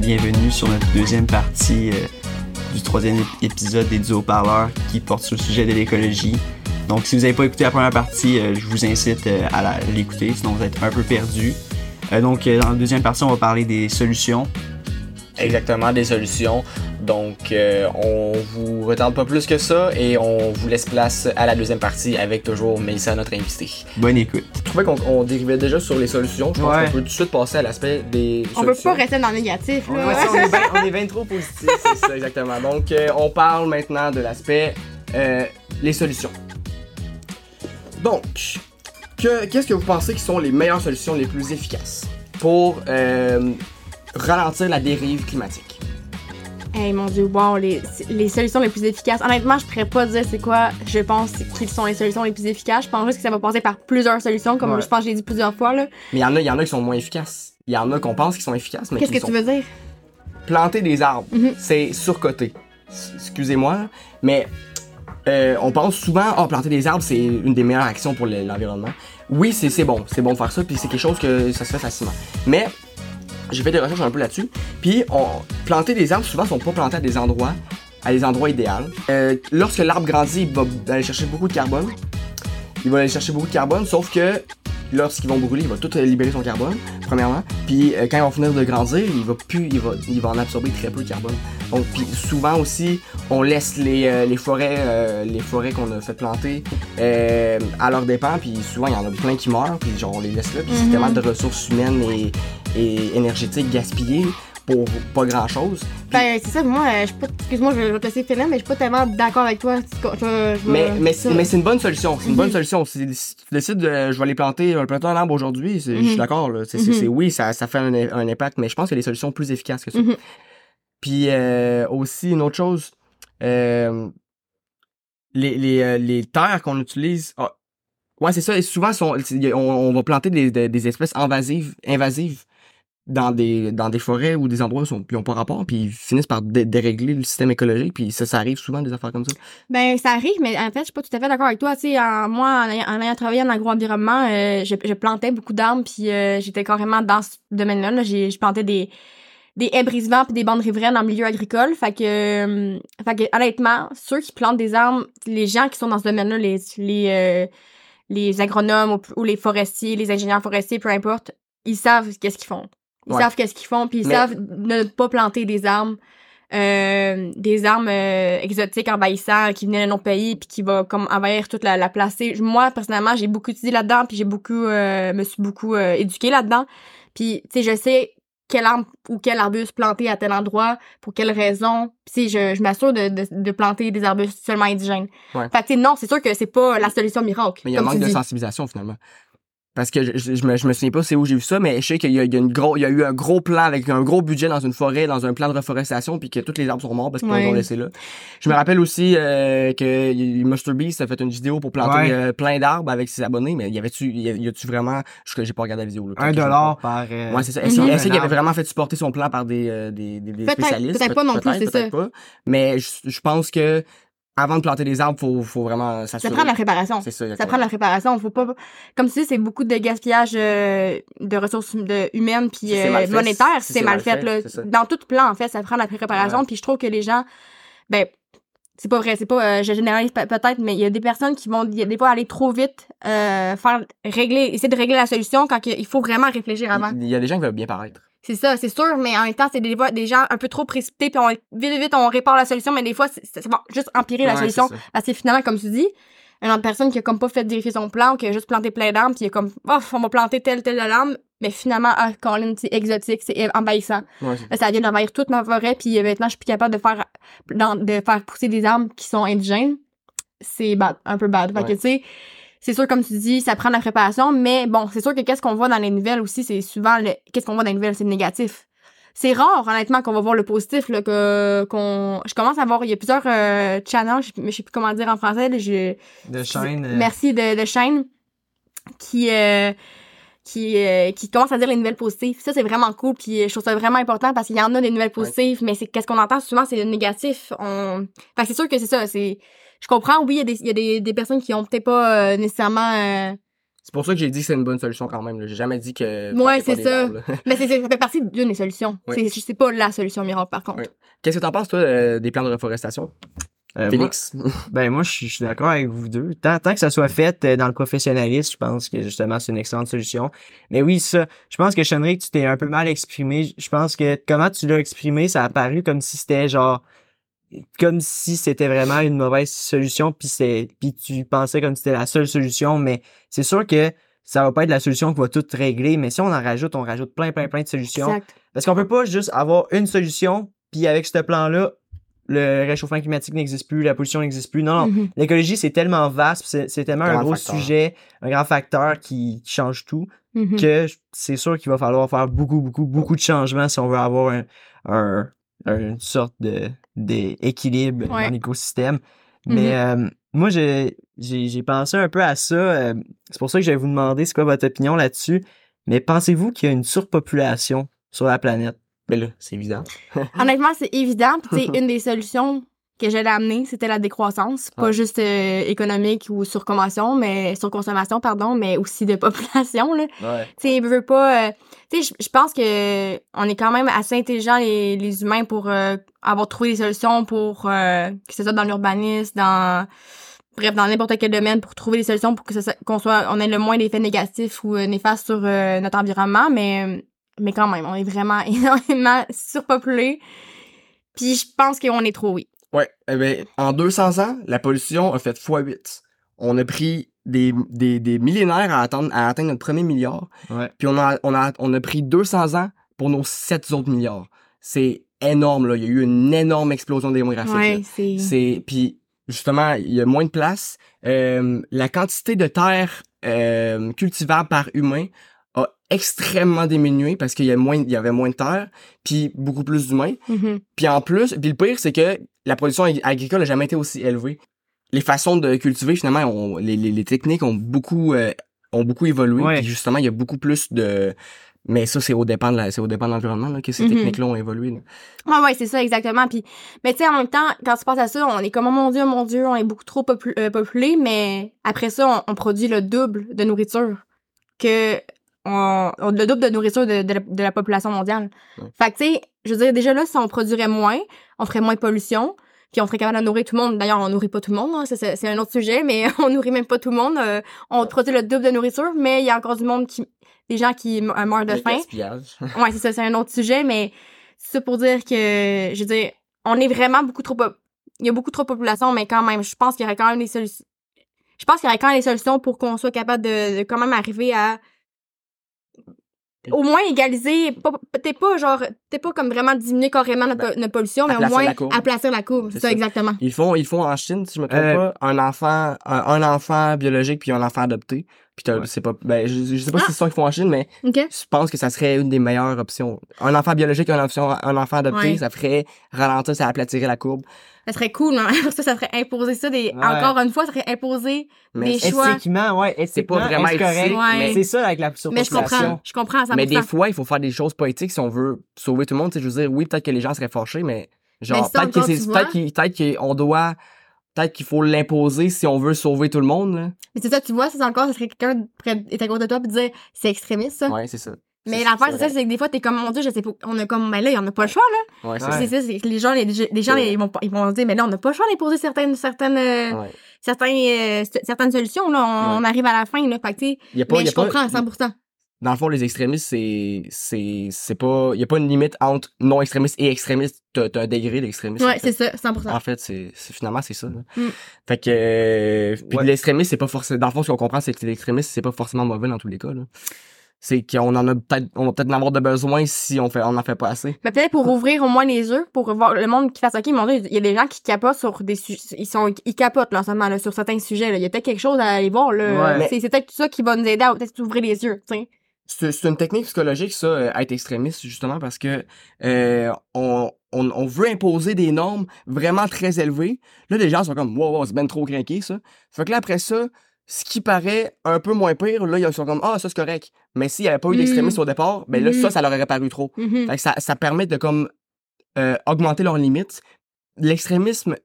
Bienvenue sur notre deuxième partie euh, du troisième épisode des duos parleurs qui porte sur le sujet de l'écologie. Donc, si vous n'avez pas écouté la première partie, euh, je vous incite euh, à l'écouter, sinon vous êtes un peu perdu. Donc, dans la deuxième partie, on va parler des solutions. Exactement, des solutions. Donc, euh, on vous retarde pas plus que ça et on vous laisse place à la deuxième partie avec toujours Mélissa, notre invitée. Bonne écoute. Je trouvais qu'on on dérivait déjà sur les solutions. Je pense Ouais. qu'on peut tout de suite passer à l'aspect des On peut solutions. pas rester dans le négatif, là. Ouais, ça, on, est bien, on est bien trop positif, c'est ça exactement. Donc, euh, on parle maintenant de l'aspect euh, les solutions. Donc, que- qu'est-ce que vous pensez qui sont les meilleures solutions les plus efficaces pour euh, ralentir la dérive climatique? Hey mon dieu, wow, les, les solutions les plus efficaces. Honnêtement, je pourrais pas dire c'est quoi je pense qu'ils sont les solutions les plus efficaces. Je pense juste que ça va passer par plusieurs solutions, comme Ouais. je pense que j'ai dit plusieurs fois, là. Mais il y en a, y en a qui sont moins efficaces. Il y en a qu'on pense qu'ils sont efficaces, mais Qu'est-ce qui que sont tu veux dire? planter des arbres, Mhm. c'est surcoté. Excusez-moi, mais euh, on pense souvent, oh, planter des arbres, c'est une des meilleures actions pour le- l'environnement. Oui, c'est bon, c'est bon de faire ça, puis c'est quelque chose que ça se fait facilement. Mais j'ai fait des recherches un peu là-dessus, puis on, planter des arbres, souvent, sont pas plantés à des endroits, à des endroits idéaux. Euh, lorsque l'arbre grandit, il va aller chercher beaucoup de carbone. Il va aller chercher beaucoup de carbone, sauf que lorsqu'ils vont brûler, il va tout euh, libérer son carbone, premièrement. Puis euh, quand ils vont finir de grandir, il va plus, il va, il va en absorber très peu de carbone. Donc, puis souvent aussi, on laisse les, euh, les forêts, les forêts qu'on a fait planter à leur dépens. Puis souvent, il y en a plein qui meurent, puis genre on les laisse là. Puis c'est Mhm. tellement de ressources humaines et, et énergétiques gaspillées pour pas grand chose. Ben, c'est ça, moi, je pas. Excuse-moi, je vais te laisser finir, mais je suis pas tellement d'accord avec toi. Je- je- je- Mais, c'est- une bonne solution. C'est une bonne Mhm. solution. Si, tu décides de je vais aller planter, je vais planter un arbre aujourd'hui, je suis Mhm. d'accord. c'est- oui, ça, ça fait un, un impact, mais je pense qu'il y a des solutions plus efficaces que ça. Mhm. Puis euh, aussi, une autre chose, euh, les, les, euh, les terres qu'on utilise. ah, ouais, c'est ça. et souvent, sont, on, on va planter des, des, des espèces invasives, invasives dans des, dans des forêts ou des endroits qui n'ont pas rapport, puis ils finissent par dé- dérégler le système écologique, puis ça, arrive souvent des affaires comme ça? Ben, ça arrive, mais en fait, je suis pas tout à fait d'accord avec toi. Tu sais, moi, en ayant, travaillé en agroenvironnement, euh, je, plantais beaucoup d'arbres, puis euh, j'étais carrément dans ce domaine-là. Je plantais des, des haies brise-vents puis des bandes riveraines en milieu agricole. Fait que, euh, fait que, honnêtement, ceux qui plantent des arbres, les gens qui sont dans ce domaine-là, les, les, les agronomes ou, ou les forestiers, les ingénieurs forestiers, peu importe, ils savent qu'est-ce qu'ils font. Ils Ouais. savent qu'est-ce qu'ils font, puis ils Mais- savent ne pas planter des arbres euh, des armes euh, exotiques envahissantes qui venaient de nos pays puis qui va comme envahir toute la, la place. Moi personnellement, j'ai beaucoup étudié là-dedans puis j'ai beaucoup euh, me suis beaucoup euh, éduquée là-dedans. Puis tu sais, je sais quel arbre ou quel arbuste planter à tel endroit pour quelle raison. Puis je, je m'assure de, de, de planter des arbustes seulement indigènes. Ouais. Fait que non, c'est sûr que c'est pas la solution miracle. Mais il y a un manque de dis. sensibilisation finalement. Parce que je, je, je me, je me souviens pas c'est où j'ai vu ça, mais je sais qu'il y a, il y a une gros, il y a eu un gros plan avec un gros budget dans une forêt, dans un plan de reforestation, puis que tous les arbres sont morts parce qu'ils les ont laissés là. Je me rappelle aussi euh, que Mr Beast a fait une vidéo pour planter Ouais. euh, plein d'arbres avec ses abonnés, mais y avait-tu, y, a- y a-tu vraiment, je j'ai pas regardé la vidéo là. Un dollar par. euh, Ouais, c'est ça. Est-ce, qu'il avait vraiment fait supporter son plan par des, euh, des, des, des Peut-être- spécialistes? peut-être pas non plus, c'est peut-être ça. pas. Mais je, je pense que avant de planter des arbres, faut, faut vraiment Ça s'assurer. prend de la préparation. C'est ça, Ça prend de la préparation. Faut pas, comme tu dis, c'est beaucoup de gaspillage euh, de ressources hum- de, humaines puis Si euh, monétaires. si c'est mal fait, là. ça. Dans tout plan, en fait, ça prend de la préparation. Ouais. Puis je trouve que les gens, ben, c'est pas vrai, c'est pas, euh, je généralise pe- peut-être, mais il y a des personnes qui vont, y des fois aller trop vite, faire régler, essayer de régler la solution quand il faut vraiment réfléchir avant. Il y a des gens qui veulent bien paraître. C'est ça, c'est sûr, mais en même temps, c'est des, fois des gens un peu trop précipités, puis on, vite, vite, on répare la solution, mais des fois, c'est- va juste empirer la solution. Parce que finalement, comme tu dis, une autre personne qui a comme pas fait vérifier son plan, ou qui a juste planté plein d'arbres, puis il a comme, oh, on va planter tel, tel arbre, mais finalement, ah, Colin, c'est exotique, c'est envahissant. Ouais, ça vient d'envahir toute ma forêt, puis euh, maintenant, je suis plus capable de faire, dans- de faire pousser des arbres qui sont indigènes. C'est bad, un peu bad. Fait que, tu sais, c'est sûr, comme tu dis, ça prend de la préparation, mais bon, c'est sûr que qu'est-ce qu'on voit dans les nouvelles aussi, c'est souvent, le, qu'est-ce qu'on voit dans les nouvelles, c'est le négatif. C'est rare, honnêtement, qu'on va voir le positif, là, que, qu'on, je commence à voir, il y a plusieurs, euh, channels, je, je sais plus comment dire en français, là, je, De chaîne. euh, Merci de, de chaîne qui euh, qui, euh, qui commencent à dire les nouvelles positives. Ça, c'est vraiment cool. Puis je trouve ça vraiment important parce qu'il y en a des nouvelles positives, mais c'est qu'est-ce qu'on entend? Souvent, c'est le négatif. On... Fait que c'est sûr que c'est ça. C'est, je comprends. Oui, il y a des, il y a des, des personnes qui ont peut-être pas euh, nécessairement. euh, C'est pour ça que j'ai dit que c'est une bonne solution quand même. J'ai jamais dit que. Ouais, c'est ça. Mais c'est, ça fait partie d'une des solutions. Oui. C'est, c'est pas la solution miracle, par contre. Oui. Qu'est-ce que t'en penses, toi, euh, des plans de reforestation? Euh, Félix? Ben moi, je suis, d'accord avec vous deux. Tant, tant que ça soit fait euh, dans le professionnalisme, je pense que justement c'est une excellente solution. Mais oui, ça, je pense que Chenric, tu t'es un peu mal exprimé. Je pense que comment tu l'as exprimé, ça a paru comme si c'était genre comme si c'était vraiment une mauvaise solution, puis c'est puis tu pensais comme si c'était la seule solution, mais c'est sûr que ça va pas être la solution qui va tout régler, mais si on en rajoute, on rajoute plein, plein, plein de solutions. Exact. Parce qu'on peut pas juste avoir une solution, puis avec ce plan-là, le réchauffement climatique n'existe plus, la pollution n'existe plus. Non, non. Mhm. L'écologie, c'est tellement vaste, c'est c'est tellement un gros facteur. sujet, un grand facteur qui, qui change tout, Mhm. que c'est sûr qu'il va falloir faire beaucoup, beaucoup, beaucoup de changements si on veut avoir un- un- une sorte de d'équilibre Ouais. dans l'écosystème. Mais euh, moi, j'ai pensé un peu à ça. euh, c'est pour ça que je vais vous demander c'est quoi votre opinion là-dessus. Mais pensez-vous qu'il y a une surpopulation sur la planète? Mais là, c'est évident. Honnêtement, c'est évident. Puis, une des solutions que j'allais amener, c'était la décroissance. Pas Ouais. juste euh, économique ou surconsommation, mais surconsommation, pardon, mais aussi de population, là. Ouais. Tu sais, veut pas... euh, tu sais, je- pense que on est quand même assez intelligents, les, les humains, pour euh, avoir trouvé des solutions pour... euh, que ce soit dans l'urbanisme, dans... Bref, dans n'importe quel domaine, pour trouver des solutions pour que ça, qu'on soit, on ait le moins d'effets négatifs ou euh, néfastes sur euh, notre environnement, mais, mais quand même, on est vraiment énormément surpopulé. Puis je pense qu'on est trop, oui. Ouais. Eh ben, en 200 ans, la pollution a fait x8. On a pris des, des, des millénaires à, attendre, à atteindre notre premier milliard. Ouais. Puis on a, on, a, on a pris 200 ans pour nos 7 autres milliards. C'est énorme, là. Il y a eu une énorme explosion démographique. là. Ouais, c'est... C'est puis justement, il y a moins de place. Euh, la quantité de terre euh, cultivable par humain a extrêmement diminué parce qu'il y a moins il y avait moins de terre puis beaucoup plus d'humains. Mhm. Puis en plus, puis le pire c'est que la production ag- agricole a jamais été aussi élevée. Les façons de cultiver finalement les, les, les techniques ont beaucoup euh, ont beaucoup évolué Ouais. puis justement, il y a beaucoup plus de mais ça c'est au dépend de la, c'est au dépend de l'environnement que ces Mhm. techniques-là ont évolué. là. Ouais, ouais, c'est ça, exactement. Puis, mais tu sais, en même temps, quand tu penses à ça, on est comme, oh mon Dieu, mon Dieu, on est beaucoup trop popu- euh, populé, mais après ça, on, on produit le double de nourriture que on, on- le double de nourriture de, de, la, de la population mondiale. Ouais. Fait que, tu sais, je veux dire, déjà là, si on produirait moins, on ferait moins de pollution, puis on serait capable de nourrir tout le monde. D'ailleurs, on nourrit pas tout le monde, hein, c'est un autre sujet, mais on nourrit même pas tout le monde. Euh, on produit le double de nourriture, mais il y a encore du monde qui, des gens qui euh, meurent de Le faim. Ouais, c'est ça, c'est un autre sujet, mais c'est ça pour dire que, je veux dire, on est vraiment beaucoup trop... Il y a beaucoup trop de population, mais quand même, je pense qu'il y aurait quand même des solutions. Je pense qu'il y aurait quand même des solutions pour qu'on soit capable de, de quand même arriver à au moins égaliser, peut-être pas genre, peut-être pas comme vraiment diminuer carrément notre, notre pollution, mais au moins courbe. aplatir la courbe. C'est C'est ça, ça. exactement. Ils font, ils font en Chine, si je me trompe Euh, pas, un enfant, un, un enfant biologique puis un enfant adopté. Puis t'as- Ouais. c'est pas, ben, je, je sais pas si Ah! c'est ça qu'ils font en Chine, mais je pense que ça serait une des meilleures options. Un enfant biologique et un, option, un enfant adopté, Ouais. ça ferait ralentir, ça aplatirait la courbe. Ça serait cool, mais ça, ça serait imposer ça des, Ouais. encore une fois, ça serait imposer Mais, Des choix. Éthiquement, ouais, éthiquement, pas vraiment correct? éthique, Ouais. mais, C'est ça avec la Mais je surpopulation. comprends, je comprends à 100%. mais des fois, il faut faire des choses poétiques si on veut sauver tout le monde. Tu sais, je veux dire, oui, peut-être que les gens seraient fâchés, mais genre, Mais peut-être c'est, qu'on doit, peut-être qu'il faut l'imposer si on veut sauver tout le monde, là. Mais c'est ça, tu vois, c'est encore, ça serait quelqu'un est à côté de toi puis dire c'est extrémiste ça. Ouais, c'est ça. mais l'affaire c'est ça, c'est que des fois t'es comme mon dieu, je sais pas, on a comme, mais là, on a pas le choix là. Ouais, c'est ça. C'est que les gens, les, les gens, ils vont, ils vont se dire, mais là, on n'a pas le choix d'imposer certaines, certaines, euh, Ouais. euh, certaines solutions là. On, arrive à la fin là, fait que tu sais, Il y a pas, mais je comprends à 100%. Dans le fond, les extrémistes, c'est, c'est, c'est pas, il y a pas une limite entre non extrémiste et extrémiste. T'as, t'as un degré d'extrémisme. Ouais, c'est ça, 100%. En fait, c'est, c'est finalement, c'est ça, là. Mm. Fait que, euh, puis Ouais. l'extrémisme, c'est pas forcément, dans le fond, ce qu'on comprend, c'est que l'extrémisme, c'est pas forcément mauvais dans tous les cas, là. C'est qu'on en a peut-être, on va peut-être en avoir de besoin si on fait, on en fait pas assez. Mais peut-être pour ouvrir au moins les yeux, pour voir le monde qui fasse OK, mon Dieu, il y a des gens qui capotent sur des sujets, ils sont, ils capotent, là, en ce moment, là, sur certains sujets, là. Il y a peut-être quelque chose à aller voir, là. Ouais. C'est, c'est peut-être ça qui va nous aider à peut-être ouvrir les yeux, tu sais. C'est, une technique psychologique, ça, euh, être extrémiste, justement, parce que, euh, on, on, on veut imposer des normes vraiment très élevées. Là, les gens sont comme, wow, wow, c'est ben trop craqué, ça. Fait que là, après ça, ce qui paraît un peu moins pire, là, ils sont comme, ah, ça c'est correct. Mais s'il n'y avait pas eu d'extrémisme au départ, ben là, ça, ça leur aurait paru trop. Mhm. Fait que ça, ça permet de comme euh, augmenter leurs limites. L'extrémisme,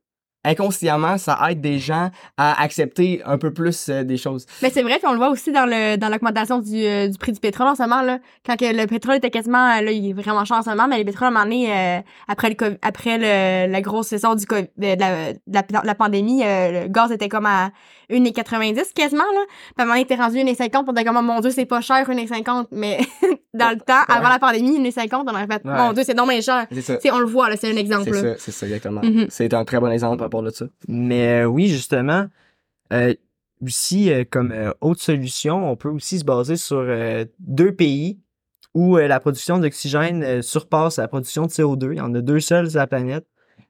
inconsciemment, ça aide des gens à accepter un peu plus euh, des choses. Mais c'est vrai, puis on le voit aussi dans le dans l'augmentation du, euh, du prix du pétrole en ce moment là, quand que le pétrole était quasiment euh, là, il est vraiment cher en ce moment, mais le pétrole à un moment donné euh, après le après le, la grosse saison du Covid- de la, de la, de la pandémie, le gaz était comme à 1,90 quasiment là. Puis à un moment donné, il était rendu 1,50, on était comme oh, mon dieu, c'est pas cher 1,50, mais dans le temps avant la pandémie, 1,50, on aurait fait Ouais. mon dieu, c'est non mais cher. C'est on le voit là, c'est un exemple C'est ça, c'est ça, exactement. Mhm. C'est un très bon exemple ça. Mais euh, oui, justement, euh, aussi, euh, comme euh, autre solution, on peut aussi se baser sur euh, deux pays où euh, la production d'oxygène euh, surpasse la production de CO2. Il y en a deux seuls sur la planète.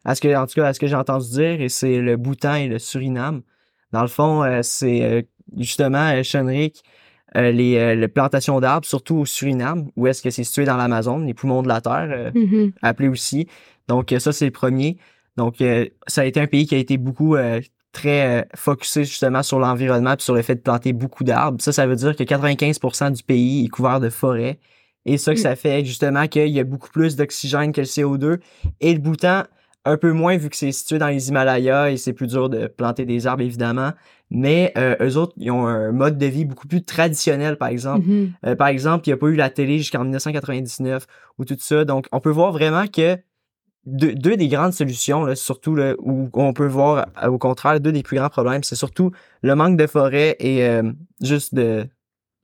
À ce que, en tout cas, à ce que j'ai entendu dire, et c'est le Bhoutan et le Suriname. Dans le fond, euh, c'est euh, justement, euh, Chenric, euh, les, euh, les plantations d'arbres, surtout au Suriname, où est-ce que c'est situé dans l'Amazone, les poumons de la Terre. euh, Mhm. appelé aussi. Donc, ça, c'est le premier. Donc, euh, ça a été un pays qui a été beaucoup euh, très euh, focusé justement sur l'environnement puis sur le fait de planter beaucoup d'arbres. Ça, ça veut dire que 95% du pays est couvert de forêts. Et ça, que Mm. ça fait justement qu'il y a beaucoup plus d'oxygène que le CO2. Et le Bhoutan, un peu moins vu que c'est situé dans les Himalayas et c'est plus dur de planter des arbres, évidemment. Mais euh, eux autres, ils ont un mode de vie beaucoup plus traditionnel, par exemple. Mhm. Euh, par exemple, il n'y a pas eu la télé jusqu'en 1999 ou tout ça. Donc, on peut voir vraiment que deux, deux des grandes solutions, là, surtout là, où on peut voir au contraire deux des plus grands problèmes, c'est surtout le manque de forêt et euh, juste de,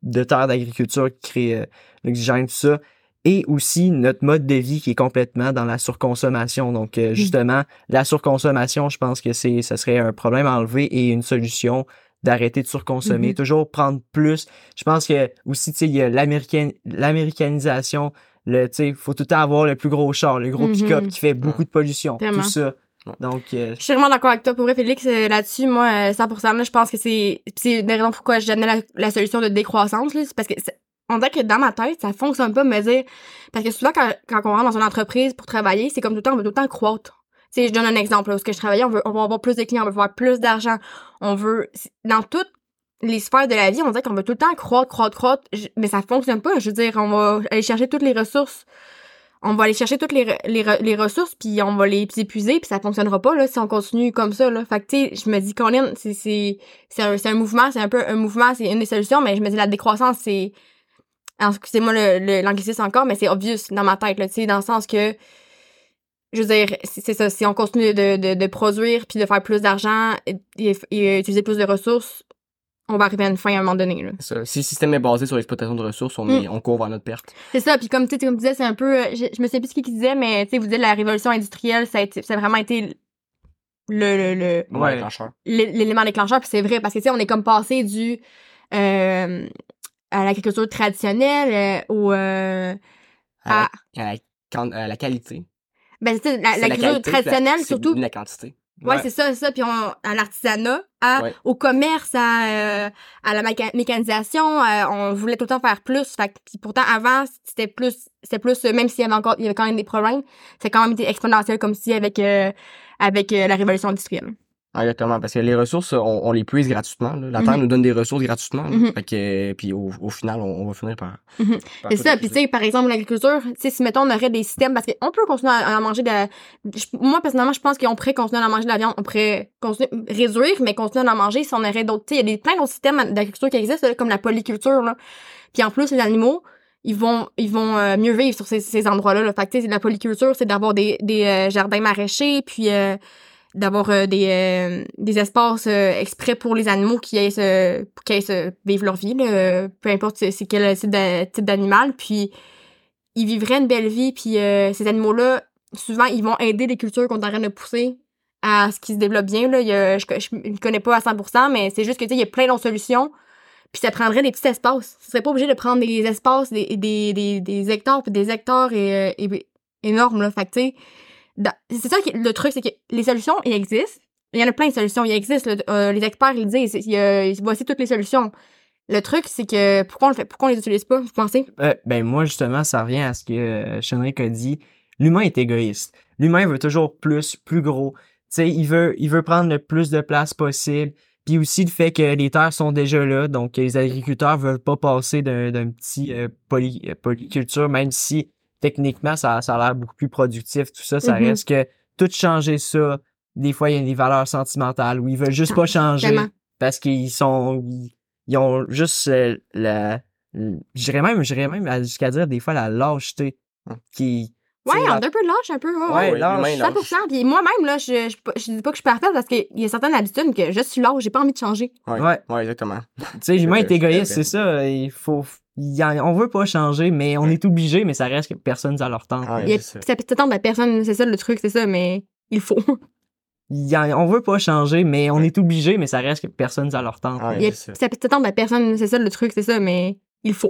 de terres d'agriculture qui crée euh, l'oxygène, tout ça. Et aussi notre mode de vie qui est complètement dans la surconsommation. Donc, euh, justement, la surconsommation, je pense que c'est, ce serait un problème à enlever et une solution d'arrêter de surconsommer, Mhm. toujours prendre plus. Je pense que aussi, tu sais, il y a l'américanisation, le, tu sais, faut tout le temps avoir le plus gros char, le gros Mhm. pick-up qui fait beaucoup de pollution, Tellement. tout ça. Donc, euh, Je suis vraiment d'accord avec toi. Pour vrai, Félix, euh, là-dessus, moi, euh, 100%, là, je pense que c'est, c'est une des raisons pourquoi j'ai amené la, la solution de décroissance, là. C'est parce que, on dirait que dans ma tête, ça fonctionne pas me dire, parce que souvent, quand, quand on rentre dans une entreprise pour travailler, c'est comme tout le temps, on veut tout le temps croître. Tu sais, je donne un exemple, là, où ce que je travaillais, on veut, on veut avoir plus de clients, on veut avoir plus d'argent, on veut, dans toutes les sphères de la vie, on dirait qu'on veut tout le temps croître, croître, croître, mais ça fonctionne pas. Je veux dire, on va aller chercher toutes les ressources on va aller chercher toutes les, les, les ressources puis on va les épuiser puis ça fonctionnera pas là si on continue comme ça là fait que tu sais je me dis Colin c'est un, un mouvement c'est un peu un mouvement c'est une des solutions mais je me dis la décroissance c'est excusez-moi le, le- encore mais c'est obvious dans ma tête là tu sais dans le sens que je veux dire c'est ça si on continue de, de, produire puis de faire plus d'argent et- et utiliser plus de ressources on va arriver à une fin à un moment donné là ça. Si le système est basé sur l'exploitation de ressources, on, est, on court vers notre perte. C'est ça, puis comme tu sais, comme tu disais, c'est un peu, euh, je, je me sais plus ce qu'il disait, mais tu sais, vous dites la révolution industrielle, ça a, été, ça a vraiment été le, le, Ouais. Déclencheur. l'élément déclencheur, puis c'est vrai, parce que tu sais, on est comme passé du euh, à l'agriculture traditionnelle euh, au euh, À, à, la, à la quan- à la qualité. ben tu sais, l'agriculture la- traditionnelle surtout, La quantité. Ouais, c'est ça, c'est ça. Puis on, à l'artisanat, Ouais. au commerce, à, euh, à la méca- mécanisation, euh, on voulait tout le temps faire plus. Fait que, pourtant, avant, c'était plus, c'était plus, euh, même s'il y avait encore, il y avait quand même des problèmes, c'est quand même été exponentiel comme si avec, euh, avec euh, la révolution industrielle. Exactement, parce que les ressources, on, on les puise gratuitement. là. La Mhm. Terre nous donne des ressources gratuitement. Mhm. Fait que, puis au, au final, on, on va finir par. Mhm. tout ça, puis tu sais, par exemple, l'agriculture, si mettons, on aurait des systèmes, parce qu'on peut continuer à, à manger de la... moi, personnellement, je pense qu'on pourrait continuer à en manger de la viande, on pourrait continuer, réduire, mais continuer à en manger si on aurait d'autres, tu sais, il y a des, plein d'autres systèmes d'agriculture qui existent, là, comme la polyculture, là. Puis en plus, les animaux, ils vont, ils vont euh, mieux vivre sur ces, ces endroits-là, là. Fait que, tu sais, la polyculture, c'est d'avoir des, des euh, jardins maraîchers, puis euh, d'avoir euh, des, euh, des espaces euh, exprès pour les animaux qui aillent se, qu'ils se vivre leur vie, là, peu importe c'est quel type d'a- type d'animal, puis ils vivraient une belle vie, puis ces animaux-là, souvent, ils vont aider les cultures qu'on est en de pousser à ce qui se développe bien, là. Je, je connais pas à 100%, mais c'est juste que, il y a plein d'autres solutions, puis ça prendrait des petits espaces. Ce serait pas obligé de prendre des espaces, des, des, des, des hectares, puis des hectares et, et- énormes, là. Fait c'est ça qui, le truc, c'est que les solutions, il existe. Il y en a plein de solutions, il existe. Euh, les experts, ils disent, il voici toutes les solutions. Le truc, c'est que pourquoi on le les utilise pas, vous pensez? Euh, ben moi justement, ça revient à ce que euh, Chenric a dit. L'humain est égoïste. L'humain veut toujours plus, plus gros. Tu sais, il veut, prendre le plus de place possible. Puis aussi le fait que les terres sont déjà là, donc les agriculteurs veulent pas passer d'un petit poly- polyculture, même si techniquement ça, ça a l'air beaucoup plus productif, tout ça, ça Mhm. reste que tout changer ça. Des fois, il y a des valeurs sentimentales où ils veulent juste pas changer Vraiment. parce qu'ils sont ils, ils ont juste euh, la j'irais même j'irais même à- jusqu'à dire des fois la lâcheté qui Ouais, on la- est un peu lâche, un peu. Ouais, Ouais, ouais. lâche. humain, lâche. 100%. Puis moi-même, là, je, je, je dis pas que je suis parfaite parce qu'il y a certaines habitudes que je suis lâche, j'ai pas envie de changer. Ouais. Ouais. Ouais, exactement. Tu sais, l'humain est égoïste, c'est ça. Il faut, on veut pas changer, mais on est obligé, mais ça reste que personne à leur temps. Ouais, Il y a- c'est ça. ça à personne, c'est ça le truc, c'est ça, mais il faut. Il on veut pas changer, mais on est obligé, mais ça reste que personne à leur temps. Ouais, Il y a- c'est ça. ça à personne, c'est ça le truc, c'est ça, mais il faut.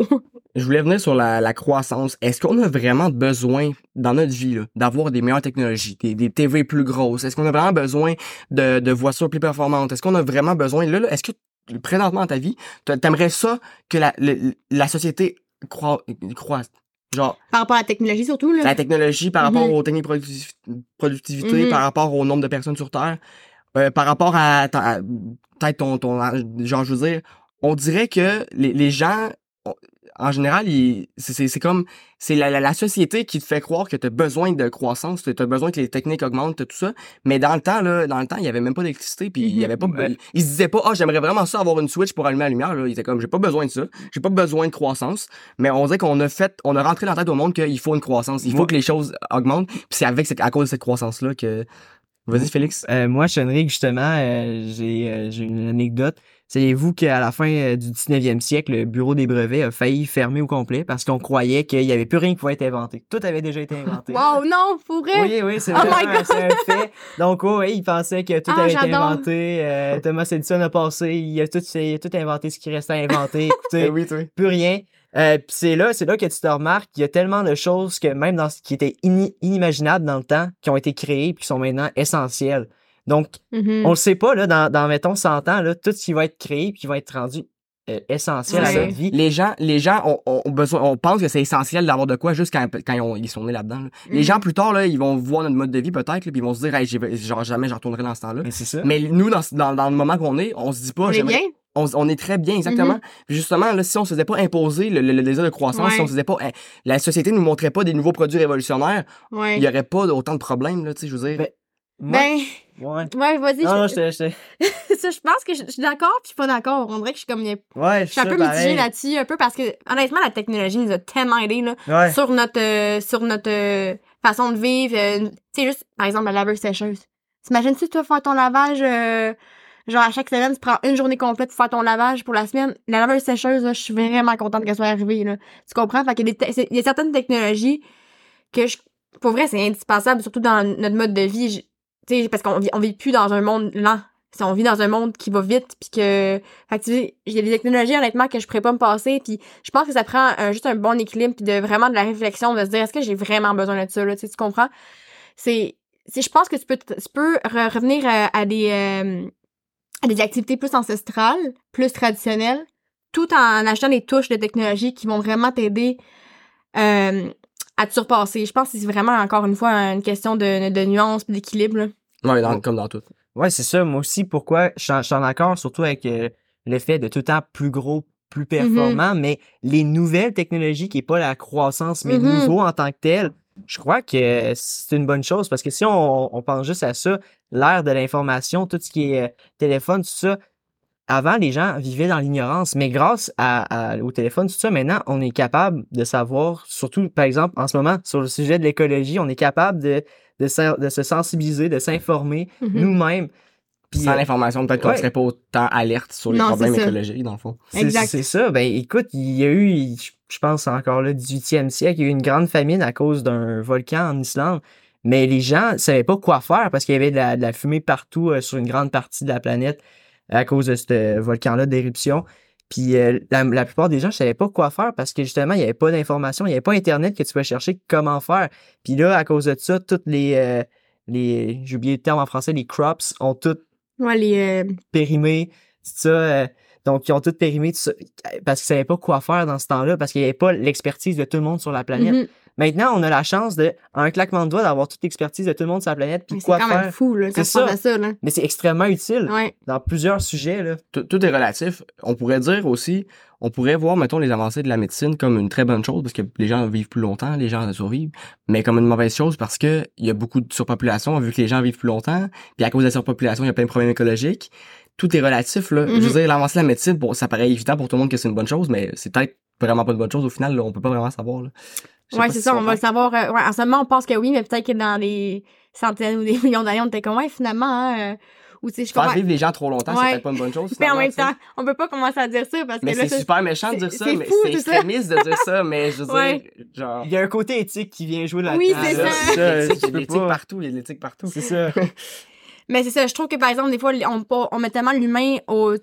Je voulais venir sur la, la croissance. Est-ce qu'on a vraiment besoin, dans notre vie, là, d'avoir des meilleures technologies, des, des TV plus grosses? Est-ce qu'on a vraiment besoin de, de voitures plus performantes? Est-ce qu'on a vraiment besoin, là, là, est-ce que, présentement dans ta vie, t'a- t'aimerais ça que la, la société croi- croisse? Genre, Par rapport à la technologie surtout, là. la technologie par rapport Mhm. aux techniques de productiv- productivité, Mhm. par rapport au nombre de personnes sur Terre, euh, par rapport à, peut-être ton, ton, genre, je veux dire, on dirait que les, les gens, en général, c'est- comme, c'est la, la, la société qui te fait croire que tu as besoin de croissance, tu as besoin que les techniques augmentent, tout ça. Mais dans le temps, là, dans le temps, il y avait même pas d'électricité, puis il y avait pas, Ouais. ils se disaient pas, ah, j'aimerais vraiment ça avoir une switch pour allumer la lumière, là. Ils étaient comme, j'ai pas besoin de ça, j'ai pas besoin de croissance. Mais on dirait qu'on a fait, on a rentré dans la tête au monde qu'il faut une croissance, il faut que les choses augmentent, puis c'est avec, cette- à cause de cette croissance-là que, vas-y, Félix. Euh, moi, Chenric, justement, euh, j'ai euh, j'ai une anecdote. Savez-vous qu'à la fin euh, du 19e siècle, le bureau des brevets a failli fermer au complet parce qu'on croyait qu'il y avait plus rien qui pouvait être inventé. Tout avait déjà été inventé. Wow, non, pour vrai? Oui, oui, c'est Oh my vraiment- God! c'est un fait. Donc, ouais, ouais, il pensait que tout Ah, avait été inventé. euh, Thomas Edison a passé, il a tout, il a tout inventé ce qui restait à inventer. Écoutez, oui, toi. plus rien. Euh, c'est là, c'est là que tu te remarques qu'il y a tellement de choses que même dans ce qui était ini- inimaginable dans le temps, qui ont été créées puis qui sont maintenant essentielles. Donc, Mhm. on le sait pas, là, dans, dans mettons, 100 ans, là, tout ce qui va être créé puis qui va être rendu euh, essentiel à Ouais. notre vie. Les gens, les gens ont, ont- besoin, on pense que c'est essentiel d'avoir de quoi juste quand, quand ils, ont- ils sont nés là-dedans. là. Les Mhm. gens plus tard, là, ils vont voir notre mode de vie peut-être, puis ils vont se dire, hey, genre jamais je retournerai dans ce temps-là. Mais c'est ça. Mais nous, dans, dans, dans le moment qu'on est, on se dit pas, On est j'aimerais- bien. on, on est très bien, exactement. Puis justement, là, si on se faisait pas imposer le, le- le désir de croissance, Ouais. si on se faisait pas, hein, la société nous montrait pas des nouveaux produits révolutionnaires, Ouais. il y aurait pas autant de problèmes, là, tu sais, je veux dire. Ben, Ben, ouais. ouais, vas-y. Non, non, je, je je ça, je pense que je, je suis d'accord puis je suis pas d'accord. On dirait que je suis comme, Ouais, je suis un peu mitigée là-dessus, un peu parce que, honnêtement, la technologie nous a tellement aidés, là. Ouais. sur notre euh, sur notre euh, façon de vivre. euh, tu sais, juste, par exemple, la laveuse sécheuse. T'imagines-tu, toi, faire ton lavage, euh, genre, à chaque semaine, tu prends une journée complète pour faire ton lavage pour la semaine? La laveuse sécheuse, là, je suis vraiment contente qu'elle soit arrivée, là. Tu comprends? Fait qu'il y y a certaines technologies que, je, pour vrai, c'est indispensable, surtout dans notre mode de vie. Sais, parce qu'on vit, on vit plus dans un monde lent. On vit dans un monde qui va vite, puis que... Il y a des technologies, honnêtement, que je pourrais pas me passer, puis je pense que ça prend juste un bon équilibre, puis de vraiment de la réflexion, de se dire, est-ce que j'ai vraiment besoin de ça, là, tu comprends? C'est... Je pense que tu peux, tu peux re- revenir à, à des... euh, à des activités plus ancestrales, plus traditionnelles, tout en achetant des touches de technologie qui vont vraiment t'aider euh, à te surpasser. Je pense que c'est vraiment, encore une fois, une question de, de nuance et d'équilibre. dans- comme dans tout. Ouais, c'est ça. Moi aussi, pourquoi? Je suis en- accord, surtout avec euh, le fait de tout le temps plus gros, plus performant, mais les nouvelles technologies qui est pas la croissance, mais Mhm. nouveau en tant que tel, je crois que c'est une bonne chose parce que si on, on pense juste à ça, l'ère de l'information, tout ce qui est euh, téléphone, tout ça, avant, les gens vivaient dans l'ignorance, mais grâce à, à- au téléphone, tout ça, maintenant, on est capable de savoir, surtout, par exemple, en ce moment, sur le sujet de l'écologie, on est capable de, de, se- de se sensibiliser, de s'informer Mhm. nous-mêmes. Sans euh, l'information, peut-être qu'on ouais. serait pas autant alerte sur les Non, problèmes écologiques, dans le fond. c'est- ça. Ben, écoute, il y a eu, je- pense encore là, 18e siècle, il y a eu une grande famine à cause d'un volcan en Islande. Mais les gens savaient pas quoi faire parce qu'il y avait de la, de la fumée partout euh, sur une grande partie de la planète à cause de ce euh, volcan-là d'éruption. Puis euh, la, la plupart des gens ne savaient pas quoi faire parce que justement, il n'y avait pas d'information, il n'y avait pas Internet que tu pouvais chercher comment faire. Puis là, à cause de ça, toutes les, euh, les j'ai oublié le terme en français, les crops ont toutes Ouais, les... euh, périmé, ça. donc, ils ont tout périmé tout ça, parce qu'ils savaient pas quoi faire dans ce temps-là, parce qu'il n'y avait pas l'expertise de tout le monde sur la planète. mhm. Maintenant, on a la chance de, en un claquement de doigts, d'avoir toute l'expertise de tout le monde sur la planète, puis Mais C'est quoi quand même faire. fou, là, quand C'est ça. à ça, là. Mais c'est extrêmement utile Ouais. dans plusieurs sujets, là. Tout, tout est relatif. On pourrait dire aussi, on pourrait voir, mettons, les avancées de la médecine comme une très bonne chose parce que les gens vivent plus longtemps, les gens survivent, mais comme une mauvaise chose parce que il y a beaucoup de surpopulation vu que les gens vivent plus longtemps, puis à cause de la surpopulation, il y a plein de problèmes écologiques. Tout est relatif, là. Je veux dire, l'avancée de la médecine, bon, ça paraît évident pour tout le monde que c'est une bonne chose, mais c'est peut-être vraiment pas une bonne chose au final, là, on peut pas vraiment savoir, là. Ouais, c'est si ça, on va le savoir. euh, ouais, en ce moment, on pense que oui, mais peut-être que dans des centaines ou des millions d'années, on était comme, ouais, finalement, hein, euh, ou tu sais, je Faire comprends. vivre les gens trop longtemps, Ouais. c'est peut-être pas une bonne chose. Mais en même temps, on peut pas commencer à dire ça parce que Mais c'est super méchant de dire ça, c'est mais fou, c'est extrémiste de dire ça, mais je veux Ouais. dire, genre... Il y a un côté éthique qui vient jouer là-dedans. Oui, c'est là. ça. Il y a tu de peux l'éthique partout, il y a de l'éthique partout. C'est ça. Mais c'est ça, je trouve que par exemple, des fois, on, met tellement l'humain au,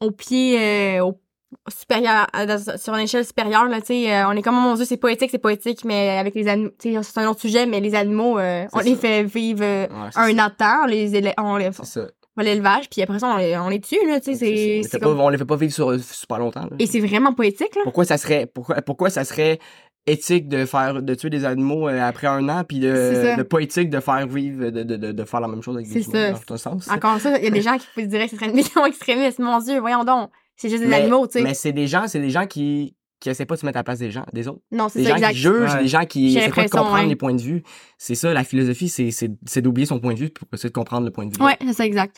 au pied, euh, au supérieur, à- dans- sur une échelle supérieure, là, tu sais, euh, on est comme, oh mon dieu, c'est poétique, c'est poétique, mais avec les animaux, tu sais, c'est un autre sujet, mais les animaux, euh, on les fait vivre euh, Ouais, un an de temps, on les, élè- on les, on l'élevage, puis après ça, on les, on les tue, là, tu sais, C'est On les fait comme- pas- on les fait pas vivre sur super longtemps. là. et c'est vraiment poétique, là. Pourquoi ça serait pourquoi pourquoi ça serait éthique de faire de tuer des animaux après un an puis de, de pas éthique de faire vivre de, de, de, faire la même chose avec des ça. dans un sens. Encore ça, il y a des gens qui vous diraient que ce serait une vision extrémiste. Mon Dieu, voyons donc. C'est juste des mais, animaux, tu sais. mais c'est des gens, c'est des gens qui qui essaient pas de se mettre à la place des gens, des autres. Non, c'est Des ça, gens exact. qui jugent, Ouais. des gens qui J'ai essaient pas de comprendre ouais. les points de vue. C'est ça, la philosophie, c'est, c'est, c'est d'oublier son point de vue pour essayer de comprendre le point de vue. Ouais, c'est ça, exact.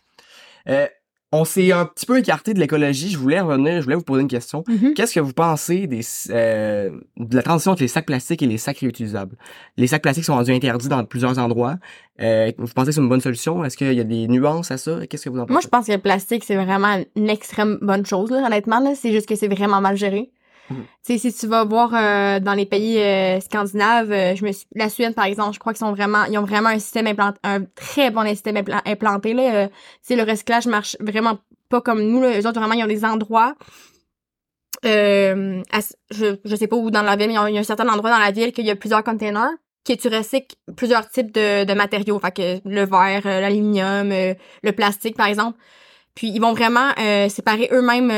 Euh, on s'est un petit peu écarté de l'écologie. Je voulais revenir, je voulais vous poser une question. Mhm. Qu'est-ce que vous pensez des, euh, de la transition entre les sacs plastiques et les sacs réutilisables? Les sacs plastiques sont rendus interdits dans plusieurs endroits. Euh, vous pensez que c'est une bonne solution? Est-ce qu'il y a des nuances à ça? Qu'est-ce que vous en pensez? Moi, je pense que le plastique, c'est vraiment une extrême bonne chose, là, honnêtement. Là. C'est juste que c'est vraiment mal géré. Mhm. Tu sais, si tu vas voir euh, dans les pays euh, scandinaves, euh, je me la Suède, par exemple, je crois qu'ils sont vraiment, ils ont vraiment un système implanté, un très bon système impla- implanté. Là. Le recyclage marche vraiment pas comme nous. Là. Eux autres, vraiment, ils ont des endroits. Je, je sais pas où dans la ville, mais il y a- un certain endroit dans la ville qu'il y a plusieurs containers que tu recycles plusieurs types de, de matériaux. Fait que le verre, l'aluminium, le plastique, par exemple. Puis ils vont vraiment séparer eux-mêmes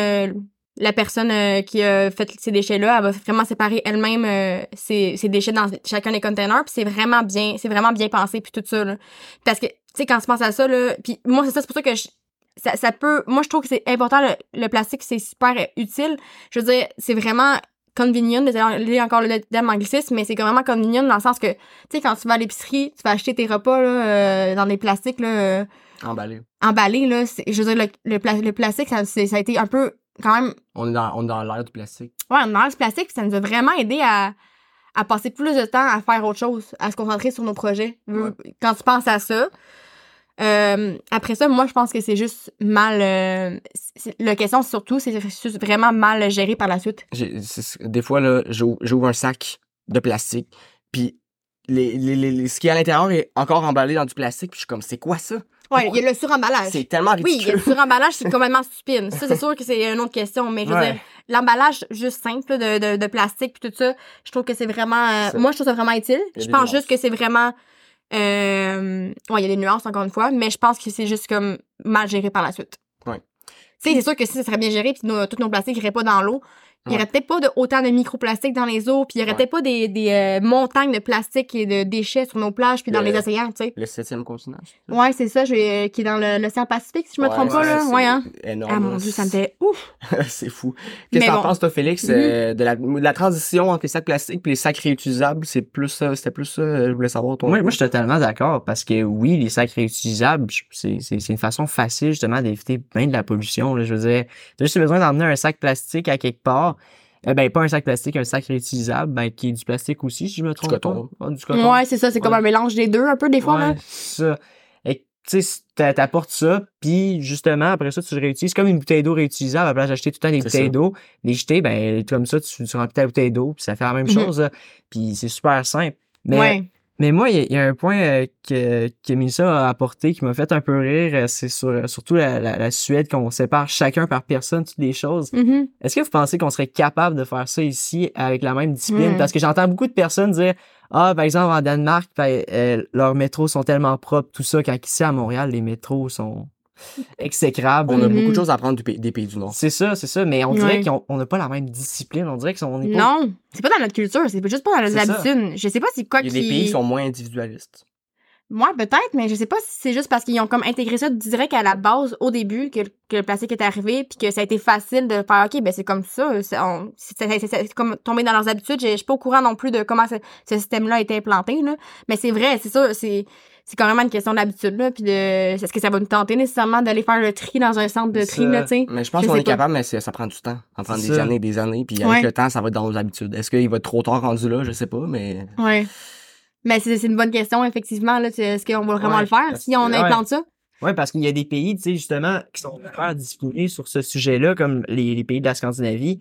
la personne euh, qui a fait ces déchets-là, elle va vraiment séparer elle-même euh, ses, ses déchets dans chacun des containers. Puis c'est vraiment bien, c'est vraiment bien pensé puis tout ça. Là. Parce que tu sais quand tu penses à ça là, puis moi c'est ça, c'est pour ça que je- ça, ça peut, moi je trouve que c'est important le, le plastique, c'est super euh, utile. Je veux dire, c'est vraiment convenient, désolé encore le terme anglicisme, mais c'est vraiment convenient dans le sens que, tu sais, quand tu vas à l'épicerie, tu vas acheter tes repas là, euh, dans des plastiques là, euh, Emballé. emballés, là, je veux dire, le, le, pla- le plastique, ça, ça a été un peu, quand même, On est dans, on est dans l'ère du plastique. ouais, on enlève ce plastique, puis ça nous a vraiment aidé à, à passer plus de temps à faire autre chose, à se concentrer sur nos projets. Ouais. Quand tu penses à ça, euh, après ça, moi, je pense que c'est juste mal, euh, la question surtout, c'est juste vraiment mal géré par la suite. Des fois, là, j'ouvre un sac de plastique, puis les, les, les- ce qui est à l'intérieur est encore emballé dans du plastique, puis je suis comme, c'est quoi ça? Ouais, il y a le suremballage. C'est tellement Oui, il y a ridicule. le suremballage, c'est complètement stupide. Ça, c'est sûr que c'est une autre question, mais je veux Ouais. dire, l'emballage juste simple de, de, de plastique puis tout ça, je trouve que c'est vraiment... euh, moi, je trouve ça vraiment utile. Je pense nuances. juste que c'est vraiment... Euh, ouais, il y a des nuances, encore une fois, mais je pense que c'est juste comme mal géré par la suite. Ouais. Tu sais, c'est sûr que si ça serait bien géré puis tous nos plastiques iraient pas dans l'eau, il y Ouais. aurait peut-être pas de, autant de microplastiques dans les eaux, puis il y aurait Ouais. peut-être pas des, des euh, montagnes de plastique et de déchets sur nos plages puis dans Le- les océans, tu sais. Le septième continent. c'est ça? Ouais, c'est ça, vais- qui est dans le- l'océan Pacifique, si je me Ouais, trompe pas, là. c'est Ouais, hein. énorme, Ah mon dieu, ça me fait ouf. c'est fou. Qu'est-ce que Mais t'en bon. penses, toi, Félix, euh, de, la, de la transition entre les sacs plastiques et les sacs réutilisables? C'est plus ça, c'était plus ça, euh, je voulais savoir, toi. Moi, moi, je suis totalement d'accord parce que oui, les sacs réutilisables, c'est, c'est, c'est une façon facile justement d'éviter bien de la pollution. Là. Je veux dire, t'as juste besoin d'emmener un sac plastique à quelque part. Eh ben, pas un sac plastique, un sac réutilisable, ben, qui est du plastique aussi, si je me trompe coton. pas. Ah, du coton. Ouais, c'est ça, c'est comme un mélange des deux, un peu, des fois, Ouais, là. c'est ça. Et tu sais, t'a- t'apportes ça, puis justement, après ça, tu le réutilises. comme une bouteille d'eau réutilisable. À la place d'acheter tout le temps des bouteilles d'eau, les jeter, ben, comme ça, tu, tu remplis ta bouteille d'eau, puis ça fait la même Mhm. chose. là. Puis c'est super simple. Mais, Ouais. Mais moi, il y, y a un point euh, que, que Mélissa a apporté qui m'a fait un peu rire. euh, C'est sur, euh, surtout la, la, la Suède, qu'on sépare chacun par personne toutes les choses. Mhm. Est-ce que vous pensez qu'on serait capable de faire ça ici avec la même discipline? Mm. Parce que j'entends beaucoup de personnes dire Ah, par exemple, en Danemark, ben, euh, leurs métros sont tellement propres, tout ça, quand ici à Montréal, les métros sont exécrable. On a Mhm. beaucoup de choses à apprendre du pays- des pays du Nord. C'est ça, c'est ça, mais on dirait Ouais. qu'on on n'a pas la même discipline. On dirait qu'on est pas. Non, c'est pas dans notre culture, c'est juste pas dans nos habitudes. Je sais pas si quoi Il y a qui... des pays qui sont moins individualistes. Moi, peut-être, mais je sais pas si c'est juste parce qu'ils ont comme intégré ça direct à la base, au début, que, que le plastique est arrivé, puis que ça a été facile de faire, OK, ben c'est comme ça, c'est comme tombé dans leurs habitudes. Je je suis pas au courant non plus de comment ce, ce système-là a été implanté, là. Mais c'est vrai, c'est ça, c'est c'est carrément une question d'habitude, là, puis de... Est-ce que ça va nous tenter nécessairement d'aller faire le tri dans un centre de tri, là, tu sais? Mais je pense qu'on est pas. capable, mais ça prend du temps. Ça prend des ça. années et des années. Puis avec Ouais. le temps, ça va être dans nos habitudes. Est-ce qu'il va être trop tard rendu là? Je sais pas, mais. Ouais. Mais c'est c'est une bonne question, effectivement, là. c'est- Est-ce qu'on va vraiment Ouais, le faire si on implante ça? Ouais, parce qu'il y a des pays, tu sais, justement, qui sont hyper disciplinés sur ce sujet-là, comme les, les pays de la Scandinavie.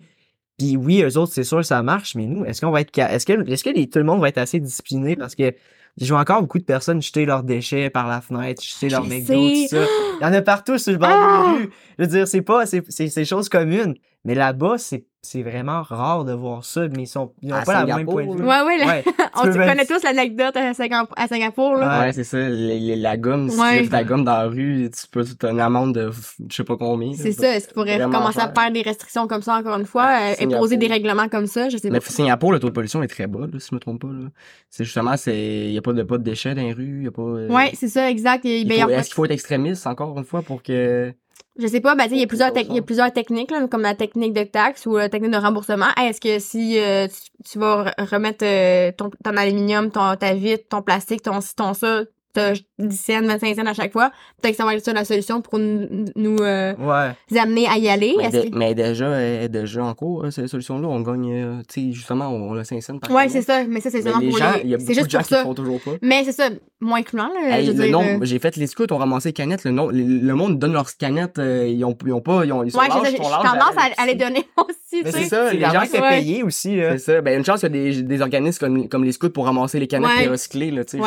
Puis oui, eux autres, c'est sûr, ça marche, mais nous, est-ce qu'on va être, est-ce que, est-ce que les- tout le monde va être assez discipliné? Parce que je vois encore beaucoup de personnes jeter leurs déchets par la fenêtre, jeter leurs McDo, tout ça. Il y en a partout sur le bord Ah! de la rue. Je veux dire, c'est pas, c'est, c'est, c'est choses communes. Mais là-bas, c'est, c'est vraiment rare de voir ça, mais ils sont, ils ont À pas la même point de vue. Ouais, ouais, là, Ouais. on même- connaît tous l'anecdote à, à Singapour, là. Ouais. Ouais, c'est ça. Les- les- la gomme, si Ouais. tu ta gomme dans la rue, tu peux tu as une amende de je sais pas combien. C'est ça. Est-ce qu'il faudrait Vraiment commencer à faire des restrictions comme ça encore une fois, euh, Singapour. imposer des règlements comme ça? Je sais Mais pas. Singapour, le taux de pollution est très bas, là, si je me trompe pas. là. C'est justement, c'est il y a pas de pas de déchets dans les rues, y a pas. euh, Ouais, c'est ça, exact. Et, il ben, faut- en fait, Est-ce qu'il faut être extrémiste encore une fois pour que. Je sais pas, ben, tu sais, il y a plusieurs, il y a chose. plusieurs techniques, là, comme la technique de taxe ou la technique de remboursement. Est-ce que si euh, tu, tu vas re- remettre euh, ton, ton aluminium, ton, ta vitre, ton plastique, ton ci, ton ça, t'as 10 cents, 25 cents à chaque fois, peut-être que ça va être ça la solution pour nous, nous euh, Ouais. amener à y aller. Mais, dé- que- mais déjà, elle est déjà en cours, hein, cette solution-là. On gagne, euh, tu sais, justement, on, on a 5 cents par Ouais, année. c'est ça, mais ça, c'est seulement les pour gens, les... il y a C'est beaucoup juste de gens pour qui ça. font toujours pas. Mais c'est ça, moins clouant, là, Hey, je le nombre- euh, j'ai fait les scouts, on ramassé les canettes, le, nom, le, le monde donne leurs canettes, euh, ils, ont, ils ont pas, ils, ont, ils sont Ouais, larges, sont larges tendance à, la- à les donner aussi, c'est ça, les l'argent gens qui payer aussi, là. C'est ça. Ben, une chance, il y a des, organismes comme, les scouts pour ramasser les canettes et recycler, là, tu sais.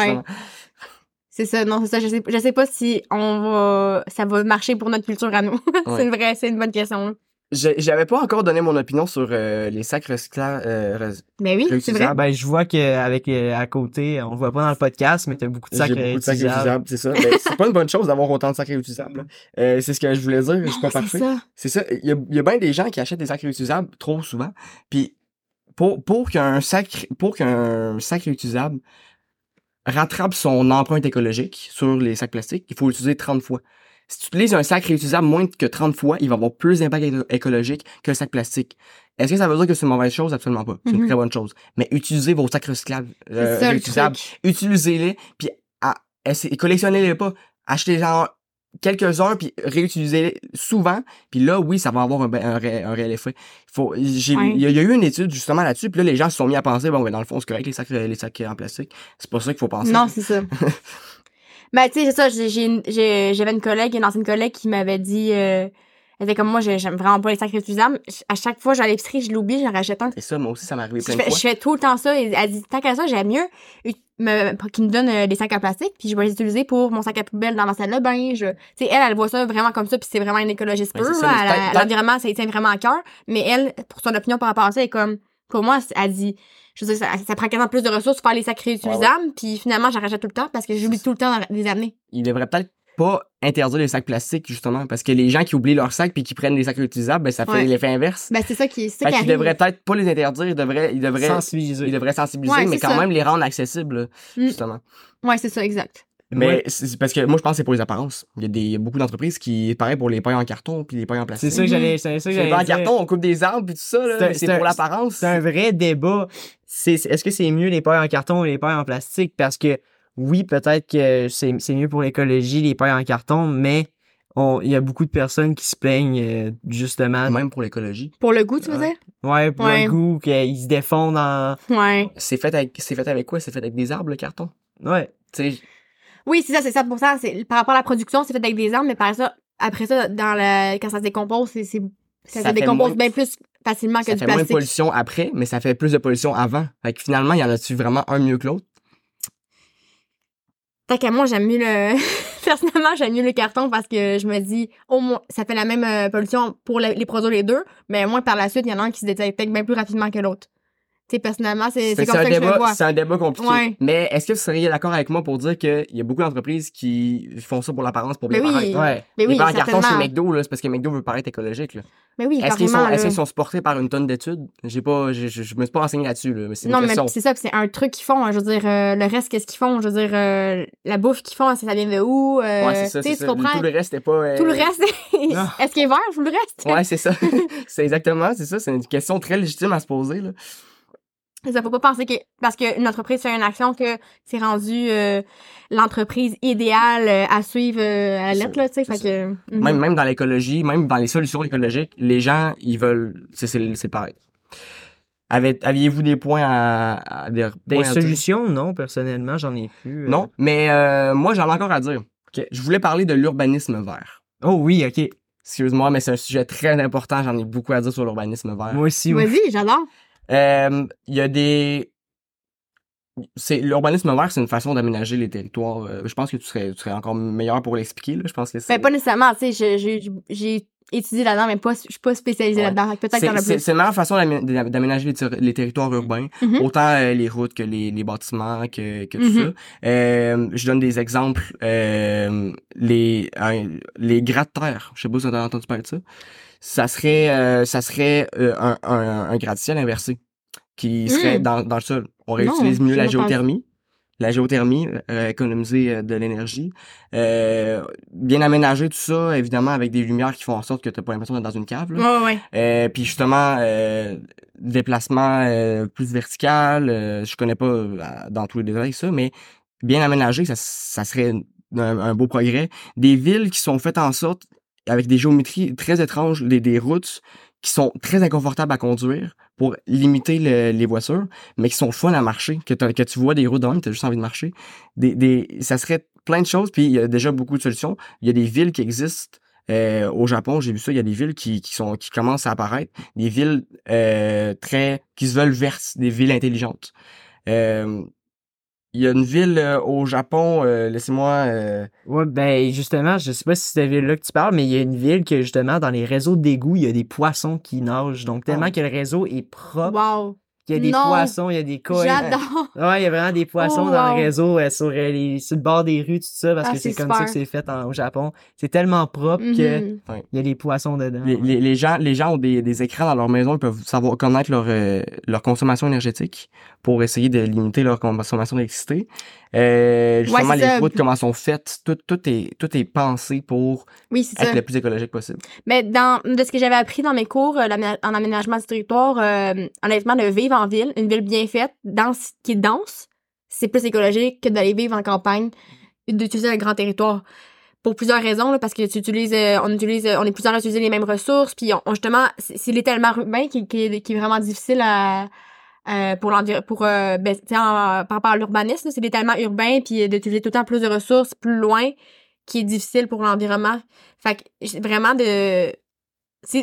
C'est ça, non, c'est ça. Je sais, je sais pas si on va, ça va marcher pour notre culture à nous. Ouais. c'est une vraie, c'est une bonne question. J'avais pas encore donné mon opinion sur euh, les sacs recyclables. Euh, Mais oui, c'est vrai. Ben, je vois qu'avec à côté, on le voit pas dans le podcast, mais t'as beaucoup de sacs beaucoup de sacs réutilisables. c'est ça. Ben, c'est pas une bonne chose d'avoir autant de sacs réutilisables. Euh, c'est ce que je voulais dire, je suis pas c'est parfait. ça. C'est ça. Il y a, il y a bien des gens qui achètent des sacs réutilisables trop souvent. Puis pour, pour qu'un sac pour qu'un sac réutilisable rattrape son empreinte écologique sur les sacs plastiques, il faut l'utiliser 30 fois. Si tu utilises un sac réutilisable moins que 30 fois, il va avoir plus d'impact éco- écologique qu'un sac plastique. Est-ce que ça veut dire que c'est une mauvaise chose? Absolument pas. C'est une Mhm. très bonne chose. Mais utilisez vos sacs recyclables, euh, réutilisables. Utilisez-les, puis à- essayez- collectionnez-les pas. Achetez-en quelques-uns, puis réutilisez-les souvent. Puis là, oui, ça va avoir un, ben- un, ré- un réel effet. Il faut, j'ai, il y, a- il y a eu une étude justement là-dessus, puis là, les gens se sont mis à penser, bon, ben, dans le fond, c'est correct, les sacs, les sacs en plastique. C'est pas ça qu'il faut penser. Non, c'est ça. ben, tu sais, c'est ça. J'avais une collègue, une ancienne collègue qui m'avait dit, euh, elle était comme moi, j'ai- j'aime vraiment pas les sacs réutilisables. À chaque fois, j'allais à l'épicerie, je l'oublie, j'en rachète un. Et ça, moi aussi, ça m'est arrivé Je plein de fais, fois. je fais tout le temps ça. Et elle dit, tant qu'à ça, j'aime mieux me, qu'ils me donnent euh, des sacs en plastique, puis je vais les utiliser pour mon sac à poubelle dans ma salle de bain. Je, tu elle, elle voit ça vraiment comme ça, puis c'est vraiment une écologiste pure. L'environnement, ça lui tient vraiment à cœur. Mais elle, pour son opinion par rapport à ça, elle est comme, pour moi, elle dit, je veux dire, ça, ça prend quasiment plus de ressources pour faire les sacs réutilisables, puis finalement, j'en rachète tout le temps parce que j'oublie tout le temps de les amener. Il devrait peut-être pas interdire les sacs plastiques, justement, parce que les gens qui oublient leurs sacs puis qui prennent des sacs réutilisables, ben, ça fait Ouais. l'effet inverse. Ben, c'est ça qui, c'est qu'ils arrive. devraient peut-être pas les interdire, ils devraient, ils devraient, Sensibiliser. ils devraient sensibiliser, Ouais, mais c'est quand ça. même les rendre accessibles, Mm. justement. Ouais, c'est ça, exact. Mais Ouais. c'est c'est parce que moi, je pense que c'est pour les apparences. Il y a des, il y a beaucoup d'entreprises qui, pareil pour les pailles en carton puis les pailles en C'est plastique. ça que j'allais, c'est ça que j'allais en dire. carton, on coupe des arbres puis tout ça, là, C'est c'est c'est pour l'apparence. C'est un vrai débat. C'est, c'est- est-ce que c'est mieux les pailles en carton ou les pailles en plastique? Parce que oui, peut-être que c'est, c'est mieux pour l'écologie, les pailles en carton, mais on- il y a beaucoup de personnes qui se plaignent euh, justement. Même pour l'écologie. Pour le goût, tu veux Ouais. dire? Ouais, pour Ouais. le goût, qu'ils se défendent en. Ouais. C'est fait avec, c'est fait avec quoi? C'est fait avec des arbres, le carton? Ouais. Tu sais, Oui, c'est ça, c'est ça pour ça. C'est, par rapport à la production, c'est fait avec des arbres, mais par ça, après ça, dans le, quand ça se décompose, c'est, c'est, ça, Ça se décompose moins- bien plus facilement que ça du fait moins de pollution après, mais ça fait plus de pollution avant. Fait que finalement, il y en a-tu vraiment un mieux que l'autre? Tant qu'à moi, j'aime mieux le. Personnellement, j'aime mieux le carton parce que je me dis, au moins, ça fait la même euh, pollution pour le- les produire les deux, mais au moins par la suite, il y en a un qui se détecte bien plus rapidement que l'autre. Sais, personnellement, c'est comme ça un, que je le débat, vois. c'est un débat compliqué. Ouais. Mais est-ce que vous seriez d'accord avec moi pour dire qu'il y a beaucoup d'entreprises qui font ça pour l'apparence, pour bien Mais oui. paraître? Ouais. Mais oui, les en carton chez. McDo, c'est parce que McDo veut paraître écologique. Là. Mais oui, Est-ce qu'ils sont, là. qu'ils sont supportés par une tonne d'études? J'ai pas, je, je, je me suis pas renseigné là-dessus, là, mais c'est une Non, mais c'est ça, c'est un truc qu'ils font. hein, je veux dire, euh, le reste, qu'est-ce qu'ils font? Je veux dire, euh, la bouffe qu'ils font, ça vient de où? Euh, ouais, c'est ça, tu comprends? Tout le reste, c'était pas. euh, Tout le reste, Non. est-ce qu'il est vert tout le reste? Ouais, c'est ça. c'est exactement, c'est ça. C'est une question très légitime à se poser, là. Ça faut pas penser que parce qu'une entreprise fait une action que c'est rendu euh, l'entreprise idéale euh, à suivre euh, à la ça, là, tu sais. que. mhm. Même, même dans l'écologie, même dans les solutions écologiques, les gens, ils veulent. C'est, c'est, c'est pareil. Avez- Aviez-vous des points à. à- des Des points à dire? solutions, non, personnellement, j'en ai plus. euh. Non, mais euh, moi, j'en ai encore à dire. Je voulais parler de l'urbanisme vert. Oh oui, ok. Excuse-moi, mais c'est un sujet très important. J'en ai beaucoup à dire sur l'urbanisme vert. Moi aussi. oui. Vas-y, j'adore. Euh, Il y a des. C'est, l'urbanisme vert, c'est une façon d'aménager les territoires. Euh, je pense que tu serais, tu serais encore meilleur pour l'expliquer. Là. Je pense que c'est. Ben, pas nécessairement, tu sais, j'ai- étudié là-dedans, mais pas, je suis pas spécialisée Ouais. là-dedans. Peut-être c'est, c'est, c'est la meilleure façon d'amé- d'aménager les, ter- les territoires urbains. Mhm. Autant euh, les routes que les, les bâtiments, que, que tout Mhm. ça. Euh, je donne des exemples. Euh, les, un- les gratte-terre. Je sais pas si vous avez entendu parler de ça. Ça serait, euh, ça serait euh, un, un, un gratte-ciel inversé qui serait Mm. dans, dans le sol. On Non, réutilise mieux la géothermie. La géothermie, euh, économiser euh, de l'énergie. Euh, bien aménager tout ça, évidemment, avec des lumières qui font en sorte que tu n'as pas l'impression d'être dans une cave. là. Ouais, ouais. Euh, puis justement, euh, déplacement euh, plus vertical, euh, je connais pas dans tous les détails ça, mais bien aménagé, ça, ça serait un, un beau progrès. Des villes qui sont faites en sorte, avec des géométries très étranges, des, routes qui sont très inconfortables à conduire pour limiter le- les voitures, mais qui sont fun à marcher, que tu vois des routes dans tu as juste envie de marcher. Des, des, ça serait plein de choses, puis il y a déjà beaucoup de solutions. Il y a des villes qui existent euh, au Japon, j'ai vu ça, il y a des villes qui, qui, sont, qui commencent à apparaître, des villes euh, très qui se veulent vertes, des villes intelligentes. Euh, il y a une ville euh, au Japon, euh, laissez-moi... euh, Ouais, ben justement, je sais pas si c'est cette ville-là que tu parles, mais il y a une ville que justement, dans les réseaux d'égouts, il y a des poissons qui nagent. Donc tellement Ah. que le réseau est propre, Wow. Qu'il y a des Non. poissons, il y a des coins. J'adore. Ouais, il y a vraiment des poissons Oh, dans le réseau, euh, sur, euh, les, sur le bord des rues, tout ça, parce Ah, que c'est comme ça que c'est fait en- au Japon. C'est tellement propre Mhm. que il y a des poissons dedans. les, ouais. les, les gens, les gens ont des, des écrans dans leur maison, ils peuvent savoir connaître leur, euh, leur consommation énergétique pour essayer de limiter leur consommation d'électricité. Euh, justement, les ça. routes, comment sont faites, tout, tout, est, tout est pensé pour Oui, être ça. le plus écologique possible. Mais dans, de ce que j'avais appris dans mes cours euh, en aménagement du territoire, euh, honnêtement, de vivre en ville, une ville bien faite, dense, qui est dense, c'est plus écologique que d'aller vivre en campagne, d'utiliser un grand territoire. Pour plusieurs raisons, là, parce que tu utilises, euh, on utilise, euh, on est plusieurs à utiliser les mêmes ressources, puis justement, c'est l'étalement urbain qui, qui, est- vraiment difficile pour pour, euh, ben, par rapport à l'urbanisme, c'est l'étalement urbain, puis d'utiliser tout le temps plus de ressources, plus loin, qui est difficile pour l'environnement. Fait que vraiment de.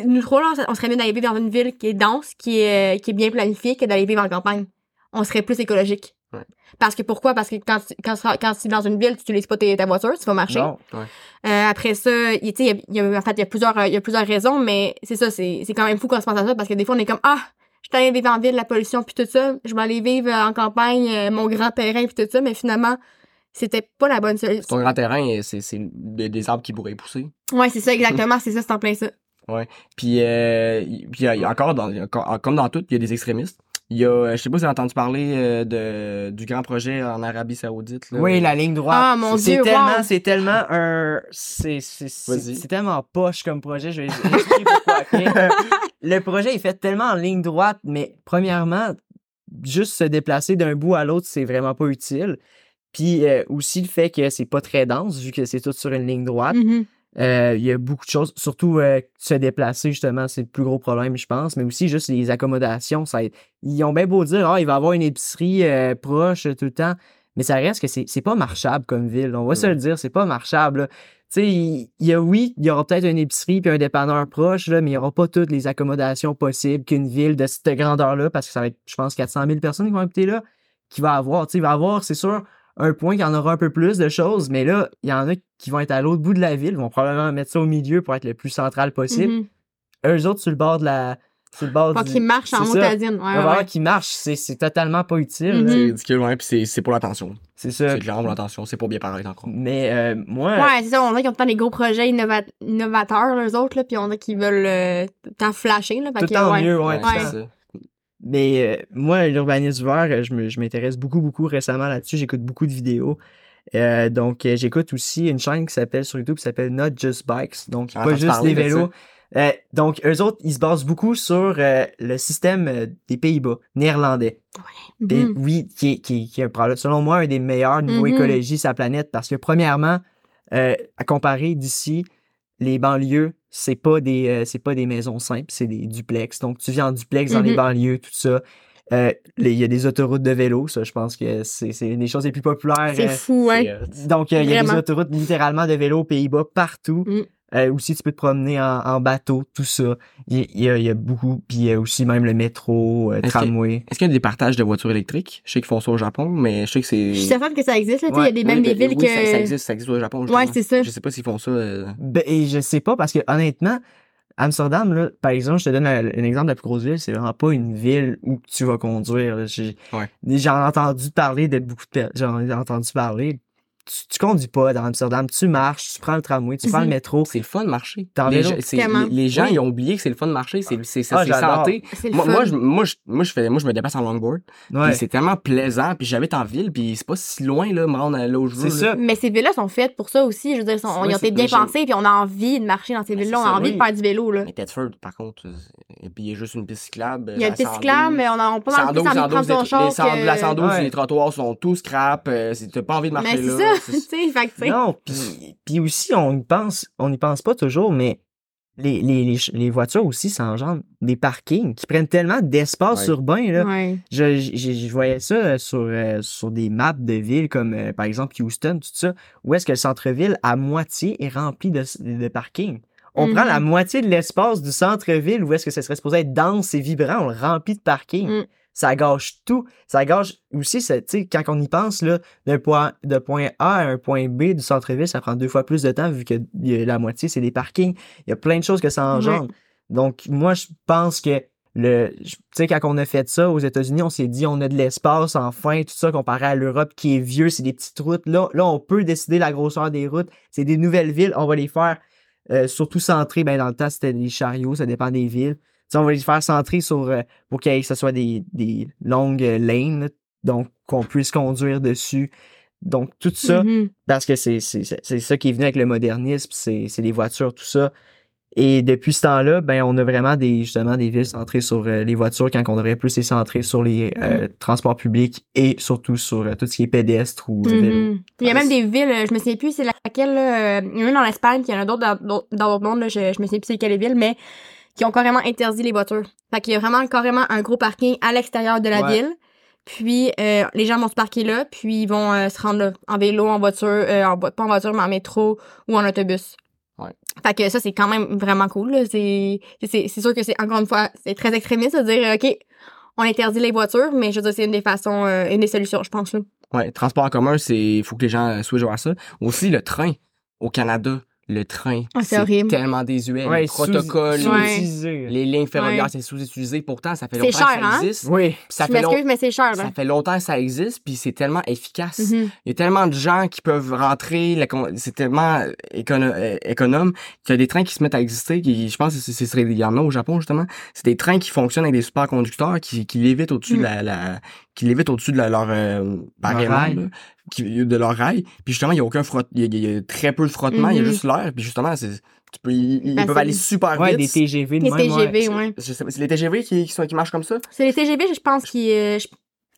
Nous trois, là, on serait mieux d'aller vivre dans une ville qui est dense, qui est, euh, qui est bien planifiée, que d'aller vivre en campagne. On serait plus écologique. Ouais. Parce que pourquoi? Parce que quand, tu- quand, quand tu es dans une ville, tu n'utilises pas ta voiture, tu vas marcher. Non. Euh, après ça, il, y a- y a, en fait, il y a plusieurs, euh, il y a plusieurs raisons, mais c'est ça, c'est, quand même fou qu'on se pense à ça, parce que des fois, on est comme, ah, je suis allée vivre en ville, la pollution, puis tout ça, je vais aller vivre en campagne, mon grand terrain, puis tout ça, mais finalement, c'était pas la bonne solution. Ton grand terrain, c'est des arbres qui pourraient pousser. Ouais, c'est ça, exactement, c'est ça, c'est en plein ça. Puis, euh, y- puis il y a- il y a encore, dans, comme dans tout, il y a des extrémistes. Il y a, euh, je sais pas si vous avez entendu parler euh, de, du grand projet en Arabie Saoudite. Là. Oui, la ligne droite. Ah, mon c'est Dieu, tellement, wow. c'est tellement un, c'est, c'est, c'est, c'est tellement poche comme projet. Je vais expliquer pourquoi. Le projet est fait tellement en ligne droite, mais premièrement, juste se déplacer d'un bout à l'autre, c'est vraiment pas utile. Puis euh, aussi le fait que c'est pas très dense, vu que c'est tout sur une ligne droite. Mhm. Euh, Il y a beaucoup de choses, surtout euh, se déplacer, justement, c'est le plus gros problème, je pense. Mais aussi juste les accommodations. Ça, ils ont bien beau dire, ah, il va y avoir une épicerie euh, proche tout le temps. Mais ça reste que c'est pas marchable comme ville. On va se le dire, c'est pas marchable. là. Tu sais, il y a, oui, il y aura peut-être une épicerie puis un dépanneur proche, là, mais il n'y aura pas toutes les accommodations possibles qu'une ville de cette grandeur-là, parce que ça va être, je pense, 400 000 personnes qui vont habiter là, qui va avoir. Tu sais, il va avoir, c'est sûr, un point qu'il y en aura un peu plus de choses, mais là, il y en a qui vont être à l'autre bout de la ville, vont probablement mettre ça au milieu pour être le plus central possible. Mhm. Eux autres, sur le bord de la, sur le bord du... qu'il marche en. On Ouais, ouais. qu'il marche, c'est c'est totalement pas utile. Là. C'est ridicule, ouais, puis c'est- c'est pour l'attention. C'est ça. C'est clairement pour l'attention, c'est pour bien paraître encore. Mais euh, moi, Ouais, c'est ça. On dirait qu'ils ont des gros projets innova- innovateurs, eux autres, là, puis on dirait qu'ils veulent euh, flasher, là. tout que, en ouais. mieux, ouais. C'est ça. Mais euh, moi, l'urbanisme vert, euh, je me- je m'intéresse beaucoup, beaucoup récemment là-dessus. J'écoute beaucoup de vidéos. Euh, donc, euh, j'écoute aussi une chaîne qui s'appelle sur YouTube qui s'appelle Not Just Bikes. Donc, J'ai pas juste des de vélos. Euh, donc, eux autres, ils se basent beaucoup sur euh, le système euh, des Pays-Bas, néerlandais. Et Mhm. oui, qui est, qui, est- qui selon moi, un des meilleurs niveau Mhm. écologie sur la planète. Parce que, premièrement, euh, à comparer d'ici, les banlieues, c'est pas des euh, c'est pas des maisons simples, c'est des duplex. Donc, tu vis en duplex dans les Mhm. banlieues, tout ça. Euh, Il y a des autoroutes de vélo, ça, je pense que c'est une des choses les plus populaires. C'est euh, fou, euh, donc, il y a des autoroutes littéralement de vélo aux Pays-Bas partout. Mm. Euh, aussi, tu peux te promener en, en bateau, tout ça. Il il y, a, il y a beaucoup. Puis il y a aussi même le métro, euh, tramway. Est-ce qu'il y a des partages de voitures électriques? Je sais qu'ils font ça au Japon, mais je sais que c'est. Je suis certaine que ça existe, là. tu sais, Il y a Ouais, des, Oui, même des villes oui, que. Ça, ça existe, ça existe au Japon. Ouais, c'est ça. Je sais pas s'ils font ça. euh, Ben, et je sais pas parce que honnêtement, Amsterdam, là, par exemple, je te donne un, un exemple de la plus grosse ville, c'est vraiment pas une ville où tu vas conduire. J'ai Ouais. j'en ai entendu parler de beaucoup de. J'en ai entendu parler. Tu, tu conduis pas dans Amsterdam, tu marches, tu prends le tramway, tu prends le Mhm. métro. C'est le fun de marcher. Dans les, gens- les, les gens, Oui. ils ont oublié que c'est le fun de marcher. C'est c'est- Ah, santé. Le Moi, fun. moi, je, moi, je, moi, je fais, moi, je me déplace en longboard. Ouais. C'est tellement plaisant. Puis j'habite en ville. Puis c'est pas si loin, là, me rendre là où je veux. Ça. Mais ces villes-là sont faites pour ça aussi. Je veux dire, sont- Ouais, ils ont été bien pensées, puis on a envie de marcher dans ces villes-là. On a envie oui. de faire du vélo, là. Mais Tedford, par contre, euh, et puis il y a juste une piste cyclable. Il y a une piste 112. cyclable, mais on a on pas mal plus 112, envie de prendre 112, son les- char les 100 La que... 112, Ouais. les trottoirs sont tous scrap. euh, c'est- T'as pas envie de marcher là. ça. Non, puis, puis aussi, on y pense, on n'y pense pas toujours, mais les, les, les, ch- les voitures aussi s'engendrent des parkings qui prennent tellement d'espace Ouais. urbain, là. Ouais. Je, je, je voyais ça euh, sur, euh, sur des maps de villes comme, euh, par exemple, Houston, tout ça, où est-ce que le centre-ville, à moitié, est rempli de, de parkings. On prend la moitié de l'espace du centre-ville où est-ce que ça serait supposé être dense et vibrant, on le remplit de parking. Mm. Ça gâche tout. Ça gâche aussi, tu sais, quand on y pense, là, d'un point, de point A à un point B du centre-ville, ça prend deux fois plus de temps vu que la moitié, c'est des parkings. Il y a plein de choses que ça engendre. Donc, moi, je pense que le, tu sais, quand on a fait ça aux États-Unis, on s'est dit, on a de l'espace, enfin, tout ça, comparé à l'Europe qui est vieux, c'est des petites routes. Là, là, on peut décider la grosseur des routes. C'est des nouvelles villes, on va les faire, euh, surtout centrées, ben, dans le temps, c'était des chariots, ça dépend des villes. Sais, on va les faire centrer sur, euh, pour que ce soit des, des longues lanes, donc, qu'on puisse conduire dessus. Donc, tout ça, Mhm. parce que c'est ça qui est venu avec le modernisme, c'est les voitures, tout ça. Et depuis ce temps-là, ben on a vraiment des justement des villes centrées sur euh, les voitures quand on devrait plus les centrer sur les euh, transports publics et surtout sur euh, tout ce qui est pédestre ou vélo. Mhm. Il y a même des villes, je me souviens plus c'est laquelle, là, il y en a une en Espagne, puis il y en a d'autres dans d'autres- dans d'autres mondes, là, je, je me souviens plus c'est quelle ville, mais qui ont carrément interdit les voitures. Fait qu'il y a vraiment carrément un gros parking à l'extérieur de la Ouais. ville. Puis euh, les gens vont se parquer là, puis ils vont euh, se rendre là, en vélo, en voiture, euh, en, pas en voiture, mais en métro ou en autobus. Ouais. Fait que ça, c'est quand même vraiment cool. C'est sûr que c'est, encore une fois, c'est très extrémiste de dire, OK, on interdit les voitures, mais je veux dire, c'est une des façons, une des solutions, je pense. Là. Ouais, transport en commun, c'est faut que les gens euh, switchent vers ça. Aussi le train au Canada, le train, Ah, c'est horrible. tellement désuet, Ouais, les protocoles, Ouais. les lignes ferroviaires, Ouais. c'est sous-utilisé pourtant, ça fait longtemps cher, que ça hein? existe. Oui. Ça je fait, long- mais c'est cher, là. ça fait longtemps que ça existe, puis c'est tellement efficace. Mhm. Il y a tellement de gens qui peuvent rentrer, c'est tellement écono- euh, économe qu'il y a des trains qui se mettent à exister, qui, je pense que c'est, il y en a au Japon justement, c'est des trains qui fonctionnent avec des superconducteurs qui, qui lévitent au-dessus de la, la- qui lévitent au-dessus de la- leur euh, qui, de leur rail. Puis justement, il y a aucun frott, il y a, il y a très peu de frottement, il y a Mhm. juste l'air, puis justement, c'est, tu peux, ils, ils Ben, peuvent aller super Ouais, vite. des TGV de Les même. TGV, ouais. C'est les TGV qui, qui, sont, qui marchent comme ça? C'est les TGV, je pense, qui. euh, je-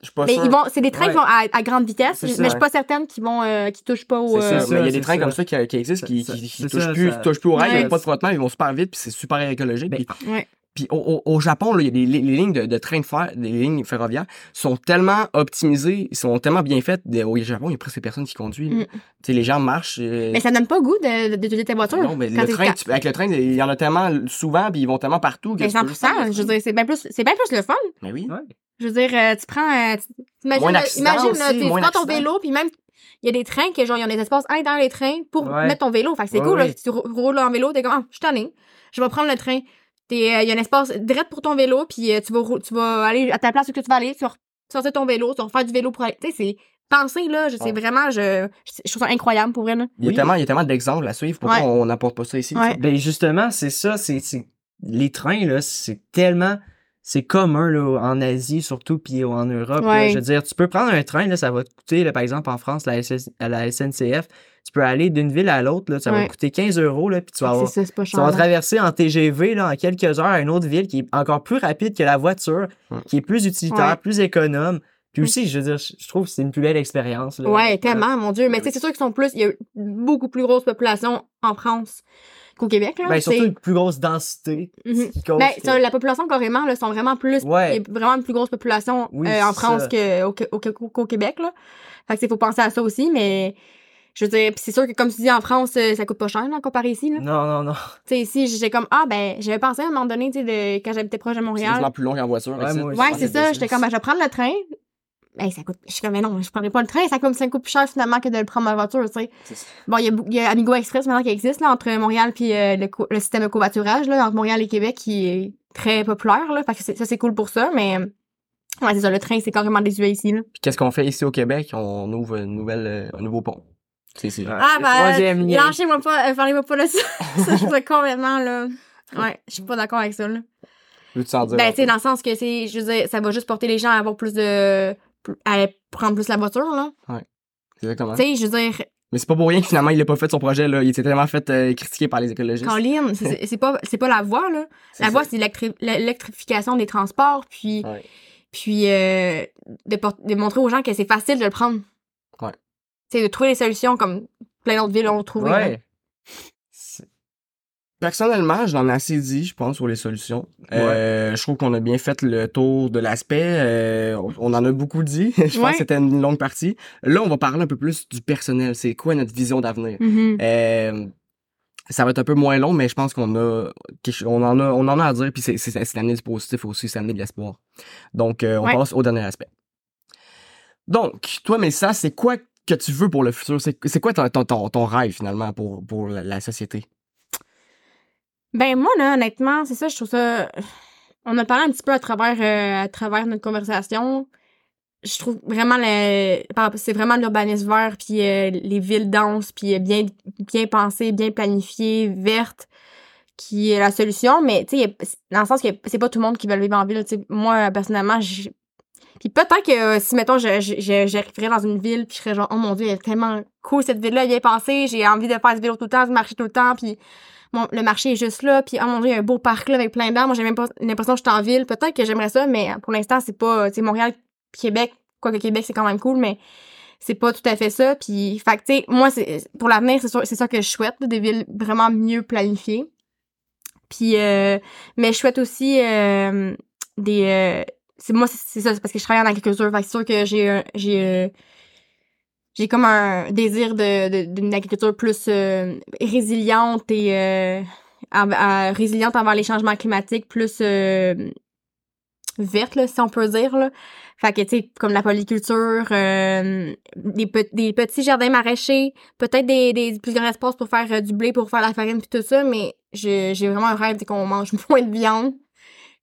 Je suis pas mais sûr. ils vont, c'est des trains Ouais. qui vont à, à grande vitesse, mais ça, je suis pas certaine qu'ils vont, euh, qui touchent pas au. Euh, ça, mais il y a des trains comme ça. qui, qui existent, qui, qui, touchent, ça, plus, ça- touchent plus au rail, il n'y Ouais. a pas de frottement, ils vont super vite, puis c'est super écologique. Ben, puis Ouais. Puis au, au, au Japon, là, il y a des les lignes de, de train de fer, des lignes ferroviaires sont tellement optimisées, sont tellement bien faites. De- Au Japon, il y a presque personne qui conduit. là. Mm. Tu sais, les gens marchent. euh, Mais ça donne pas goût de- de- d'utiliser ta voiture. non, mais le t'es- train, tu- avec le train, il y en a tellement souvent, puis ils vont tellement partout. que Mais tu peux juste 100%, faire le je veux train. dire, c'est bien plus, c'est bien plus le fun. Mais oui. Ouais. Je veux dire, euh, tu prends, euh, tu- imagine, là, là, tu prends ton vélo, puis même, il y a des trains que genre, ils ont des espaces un dans les trains pour Ouais. mettre ton vélo. Fait que c'est Ouais, cool, là, ouais. si tu rou- roules en vélo, t'es comme, ah, je suis tanné. Je vais prendre le train. T'es, euh, il y a un espace direct pour ton vélo, puis euh, tu vas tu vas aller à ta place où que tu vas aller, tu vas sortir ton vélo, tu vas faire du vélo pour aller. Tu sais, c'est pensé là, je sais Ouais. vraiment, je, je trouve ça incroyable pour vrai là. Il y a Oui. tellement, il y a tellement d'exemples à suivre. Pourquoi Ouais. on n'apporte pas ça ici? Ouais. Ben justement, c'est ça, c'est les trains là, c'est tellement c'est commun là en Asie surtout puis en Europe. là. Je veux dire, tu peux prendre un train là, ça va te coûter là, par exemple en France la, SS à la SNCF, tu peux aller d'une ville à l'autre là, ça va Ouais. coûter 15 euros là, puis tu vas avoir ça, pas tu vas traverser en TGV là, en quelques heures à une autre ville qui est encore plus rapide que la voiture, Ouais. qui est plus utilitaire, Ouais. plus économe. Puis Mm. aussi, je veux dire, je trouve que c'est une plus belle expérience. là. Ouais, tellement, mon Dieu. Mais tu sais, c'est sûr qu'ils sont plus, il y a beaucoup plus grosse population en France qu'au Québec, là. Ben, surtout une plus grosse densité. Ben, que- ça, la population carrément, là, sont vraiment plus, Ouais. il y a vraiment une plus grosse population Oui, euh, en France qu'au Québec, là. Fait que, c'est faut penser à ça aussi, mais je veux dire, pis c'est sûr que comme tu dis, en France, euh, ça coûte pas cher, là, comparé ici, là. Non, non, non. Tu sais, ici, j'ai comme, ah, ben, j'avais pensé à un moment donné, tu sais, de, quand j'habitais proche de C'est Montréal. quasiment plus long qu'en voiture. Ouais, ici. moi aussi. Ouais, Ouais, c'est ça. J'étais comme, ben, je vais prendre le train. Ben, ça coûte. Je suis comme, mais non, je prendrai pas le train. Ça coûte, ça coûte plus cher finalement que de le prendre en voiture, tu sais. C'est. Bon, il y y a Amigo Express maintenant qui existe, là, entre Montréal puis euh, le, système de covoiturage, là, entre Montréal et Québec, qui est très populaire, là. Fait que c'est- ça, c'est cool pour ça, mais. Ouais, c'est ça, le train, c'est carrément désuet ici, là. Puis qu'est-ce qu'on fait ici au Québec? On ouvre une nouvelle, euh, un nouveau pont. C'est, c'est... Ah, ben, lien. lâchez-moi pas, euh, parlez-moi pas de ça. ça, je trouve complètement, là. Ouais, je suis pas d'accord avec ça, là. Veux-tu s'en dire? Ben, tu sais, dans le sens que c'est, je veux dire, ça va juste porter les gens à avoir plus de. à prendre plus la voiture, là. Exactement. Tu sais, je veux dire, Mais c'est pas pour rien que finalement, il a pas fait son projet, là. Il était tellement fait euh, critiquer par les écologistes. Colin, c'est c'est pas, c'est pas la voie, là. La voie, c'est l'électri- l'électrification des transports, puis, Ouais. puis euh, de, de montrer aux gens que c'est facile de le prendre. Sais, de trouver des solutions comme plein d'autres villes ont trouvé. Ouais. C'est- Personnellement, j'en ai assez dit, je pense, sur les solutions. Euh, je trouve qu'on a bien fait le tour de l'aspect. euh, on en a beaucoup dit. je pense Ouais. que c'était une longue partie. Là, on va parler un peu plus du personnel. C'est quoi notre vision d'avenir? Mhm. Euh, ça va être un peu moins long, mais je pense qu'on a, on en a, on en a à dire, puis c'est, c'est, c'est l'année du positif aussi, c'est l'année de l'espoir. Donc, euh, on Ouais. passe au dernier aspect. Donc, toi, Mélissa, c'est quoi que tu veux pour le futur? C'est, quoi ton, ton, ton, rêve, finalement, pour, pour la, société? Ben, moi, là, honnêtement, c'est ça, je trouve ça. On a parlé un petit peu à travers, euh, à travers notre conversation. Je trouve vraiment le. C'est vraiment l'urbanisme vert, puis euh, les villes denses, puis euh, bien, bien pensées, bien planifiées, vertes, qui est la solution. Mais, tu sais, dans le sens que c'est pas tout le monde qui veut vivre en ville. Moi, personnellement, je. Puis peut-être que euh, si, mettons, je- j'arriverais dans une ville, puis je serais genre, oh mon dieu, elle est tellement cool cette ville-là, bien pensée, j'ai envie de faire du vélo tout le temps, de marcher tout le temps, puis mon- le marché est juste là, puis oh mon dieu, il y a un beau parc là avec plein d'arbres. Moi, j'ai même pas l'impression que je suis en ville. Peut-être que j'aimerais ça, mais pour l'instant, c'est pas, tu Montréal, Québec, quoique Québec, c'est quand même cool, mais c'est pas tout à fait ça. Puis, fait tu sais, moi, c'est, pour l'avenir, c'est sûr- c'est ça que je souhaite, des villes vraiment mieux planifiées. Puis, euh, mais je souhaite aussi euh, des, euh, c'est moi, c'est ça, c'est parce que je travaille en agriculture. C'est sûr que j'ai, j'ai, euh, j'ai comme un désir de, d'une agriculture plus euh, résiliente et euh, à- résiliente envers les changements climatiques, plus verte, là, si on peut dire. Là. Fait que, tu sais, comme la polyculture, des, pe- des petits jardins maraîchers, peut-être des, plus grands espaces pour faire du blé, pour faire la farine puis tout ça, mais j'ai vraiment un rêve qu'on mange moins de viande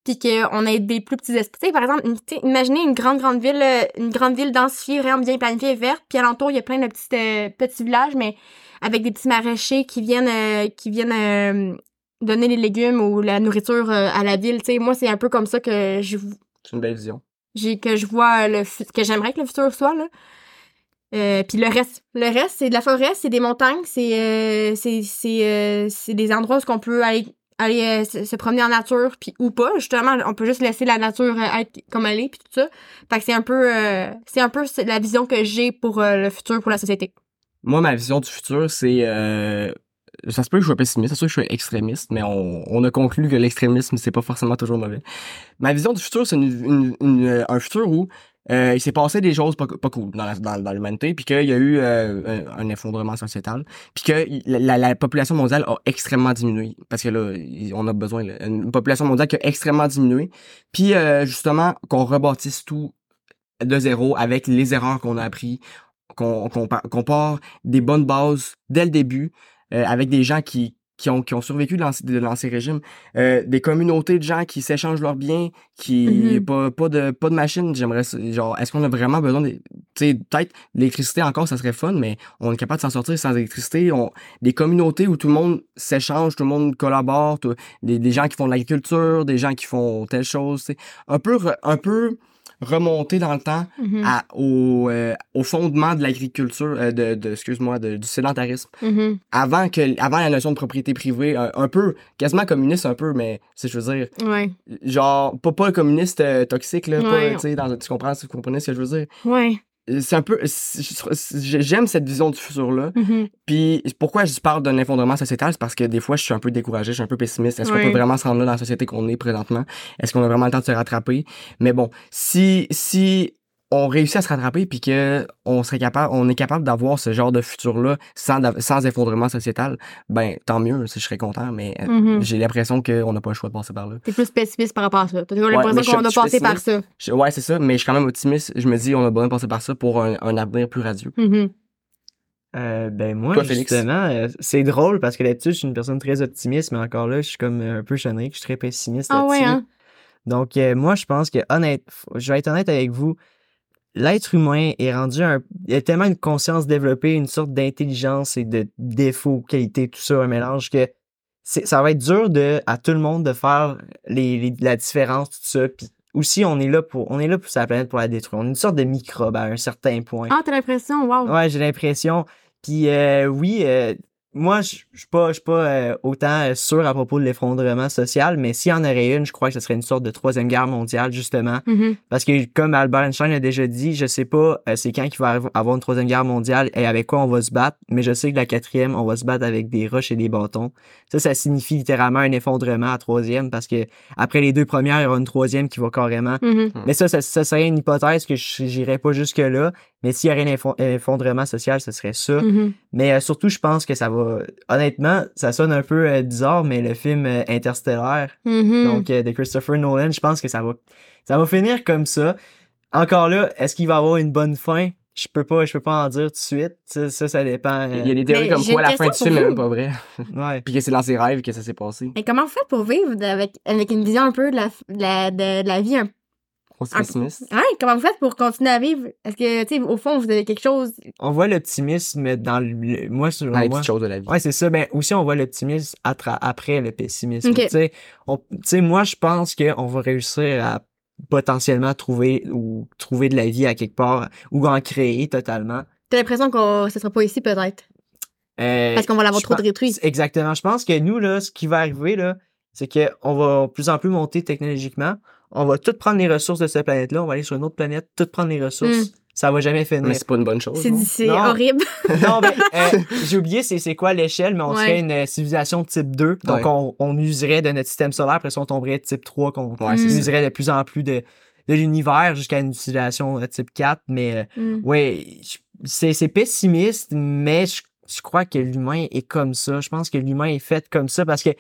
puis qu'on ait des plus petits espaces. Par exemple, imaginez une grande, grande ville, euh, une grande ville densifiée, vraiment bien planifiée, verte, puis alentour, il y a plein de petits, euh, petits villages, mais avec des petits maraîchers qui viennent, euh, qui viennent euh, donner les légumes ou la nourriture à la ville. Moi, c'est un peu comme ça que je, C'est une belle vision. j'ai que je vois le que j'aimerais que le futur soit là. Euh, puis le reste, le reste c'est de la forêt, c'est des montagnes, c'est euh, c'est c'est euh, c'est des endroits où on peut aller aller euh, se, promener en nature puis ou pas justement on peut juste laisser la nature euh, être comme elle est puis tout ça fait que c'est un peu euh, c'est un peu la vision que j'ai pour le futur pour la société Moi, ma vision du futur, c'est. ça se peut que je sois pessimiste, ça se peut que je sois extrémiste, mais on, on a conclu que l'extrémisme, c'est pas forcément toujours mauvais. Ma vision du futur, c'est une, un futur où euh, il s'est passé des choses pas, cool dans, l'humanité, puis qu'il y a eu euh, un, effondrement sociétal, puis que la, la- la population mondiale a extrêmement diminué, parce que là, on a besoin, là, une population mondiale qui a extrêmement diminué, puis euh, justement, qu'on rebâtisse tout de zéro avec les erreurs qu'on a appris, qu'on qu'on pa- qu'on part des bonnes bases dès le début, avec des gens qui qui ont, qui ont survécu de l'anci- de l'ancien régime. Euh, des communautés de gens qui s'échangent leurs biens, qui Mhm. pas, pas de pas de machine. J'aimerais genre est-ce qu'on a vraiment besoin de tu sais peut-être l'électricité encore ça serait fun, mais on est capable de s'en sortir sans électricité. On, des communautés où tout le monde s'échange, tout le monde collabore, tout- des, des gens qui font de l'agriculture, des gens qui font telle chose. tu sais. Un peu un peu remonter dans le temps Mhm. à, au, euh, au fondement de l'agriculture, euh, de, de excuse-moi, de- du sédentarisme. Mhm. Avant que, avant la notion de propriété privée, un, un peu, quasiment communiste un peu, mais c'est, je veux dire, Ouais. genre, pas, pas un communiste euh, toxique, là, Ouais. tu sais, dans- tu comprends, tu comprenez ce que je veux dire? Ouais. C'est un peu, j'aime cette vision du futur-là, Mhm. puis pourquoi je parle d'un effondrement sociétal, c'est parce que des fois, je suis un peu découragé, je suis un peu pessimiste. Est-ce qu'on peut vraiment se rendre là dans la société qu'on est présentement? Est-ce qu'on a vraiment le temps de se rattraper? Mais bon, si, si on réussit à se rattraper puis que on serait capable, on est capable d'avoir ce genre de futur-là sans, sans effondrement sociétal, ben, tant mieux, si je serais content, mais euh, Mhm. j'ai l'impression qu'on n'a pas le choix de passer par là. T'es plus pessimiste par rapport à ça. T'as mais l'impression qu'on suis passer par ça. Je- ouais, c'est ça, mais je suis quand même optimiste. Je me dis, on a besoin de passer par ça pour un, un avenir plus radieux. Mhm. Euh, ben moi, Toi, justement, euh, c'est drôle parce que d'habitude, je suis une personne très optimiste, mais encore là, je suis comme un peu Chenric, je suis très pessimiste Ah ouais, là-dessus. hein? Donc, euh, moi, je pense que, honnête, je vais être honnête avec vous, l'être humain est rendu un. Il y a tellement une conscience développée, une sorte d'intelligence et de défauts, qualité, tout ça, un mélange que ça va être dur de, à tout le monde de faire les, les- la différence, tout ça. Puis aussi, on est là pour, on est là pour sa planète pour la détruire. On est une sorte de microbe à un certain point. Ah, t'as l'impression, wow. Ouais, j'ai l'impression. Puis euh, oui, euh, moi, je je suis pas, je suis pas euh, autant euh, sûr à propos de l'effondrement social, mais s'il y en aurait une, je crois que ce serait une sorte de troisième guerre mondiale, justement. Mhm. Parce que, comme Albert Einstein a déjà dit, je sais pas euh, c'est quand qu'il va avoir une troisième guerre mondiale et avec quoi on va se battre, mais je sais que la quatrième, on va se battre avec des roches et des bâtons. Ça, ça signifie littéralement un effondrement à troisième parce que après les deux premières, il y aura une troisième qui va carrément Mhm. mais ça, ça, ça serait une hypothèse que je- j'irais pas jusque-là. Mais s'il y aurait un effo- un effondrement social, ce serait ça. Mhm. Mais euh, surtout, je pense que ça va... Honnêtement, ça sonne un peu euh, bizarre, mais le film euh, Interstellar, Mhm. donc euh, de Christopher Nolan, je pense que ça va, ça va finir comme ça. Encore là, est-ce qu'il va avoir une bonne fin? Je peux pas, je peux pas en dire tout de suite. Ça, ça, ça dépend. euh, Il y a des théories Mais comme quoi la fin du film est pour même pas vrai. ouais. Puis que c'est dans ses rêves que ça s'est passé. Et comment vous faites pour vivre avec, avec une vision un peu de la, de la, de, de la vie? Un... On pessimiste. Ouais, comment vous faites pour continuer à vivre? Est-ce que, tu sais, au fond, vous avez quelque chose? On voit l'optimisme dans le, moi sur Dans les moi. petites choses de la vie. Ouais, c'est ça. Ben, aussi, on voit l'optimisme après le pessimisme. Ok. Tu sais, on- moi, je pense qu'on va réussir à potentiellement trouver ou trouver de la vie à quelque part ou en créer totalement. T'as l'impression que ce sera pas ici, peut-être? Euh, Parce qu'on va l'avoir trop pense- détruit. Exactement. Je pense que nous, là, ce qui va arriver, là, c'est qu'on va de plus en plus monter technologiquement. On va tout prendre les ressources de cette planète-là. On va aller sur une autre planète, tout prendre les ressources. Ça va jamais finir. Mais c'est pas une bonne chose. C'est non? c'est Non. horrible. non, mais euh, j'ai oublié c'est, c'est quoi l'échelle, mais on Ouais. serait une euh, civilisation type 2. Donc, Ouais. on, on userait de notre système solaire, après ça, on tomberait type 3, qu'on Ouais, Mm. userait de plus en plus de, de l'univers jusqu'à une civilisation euh, type 4. Mais euh, Mm. ouais, c'est pessimiste, mais je, je crois que l'humain est comme ça. Je pense que l'humain est fait comme ça parce que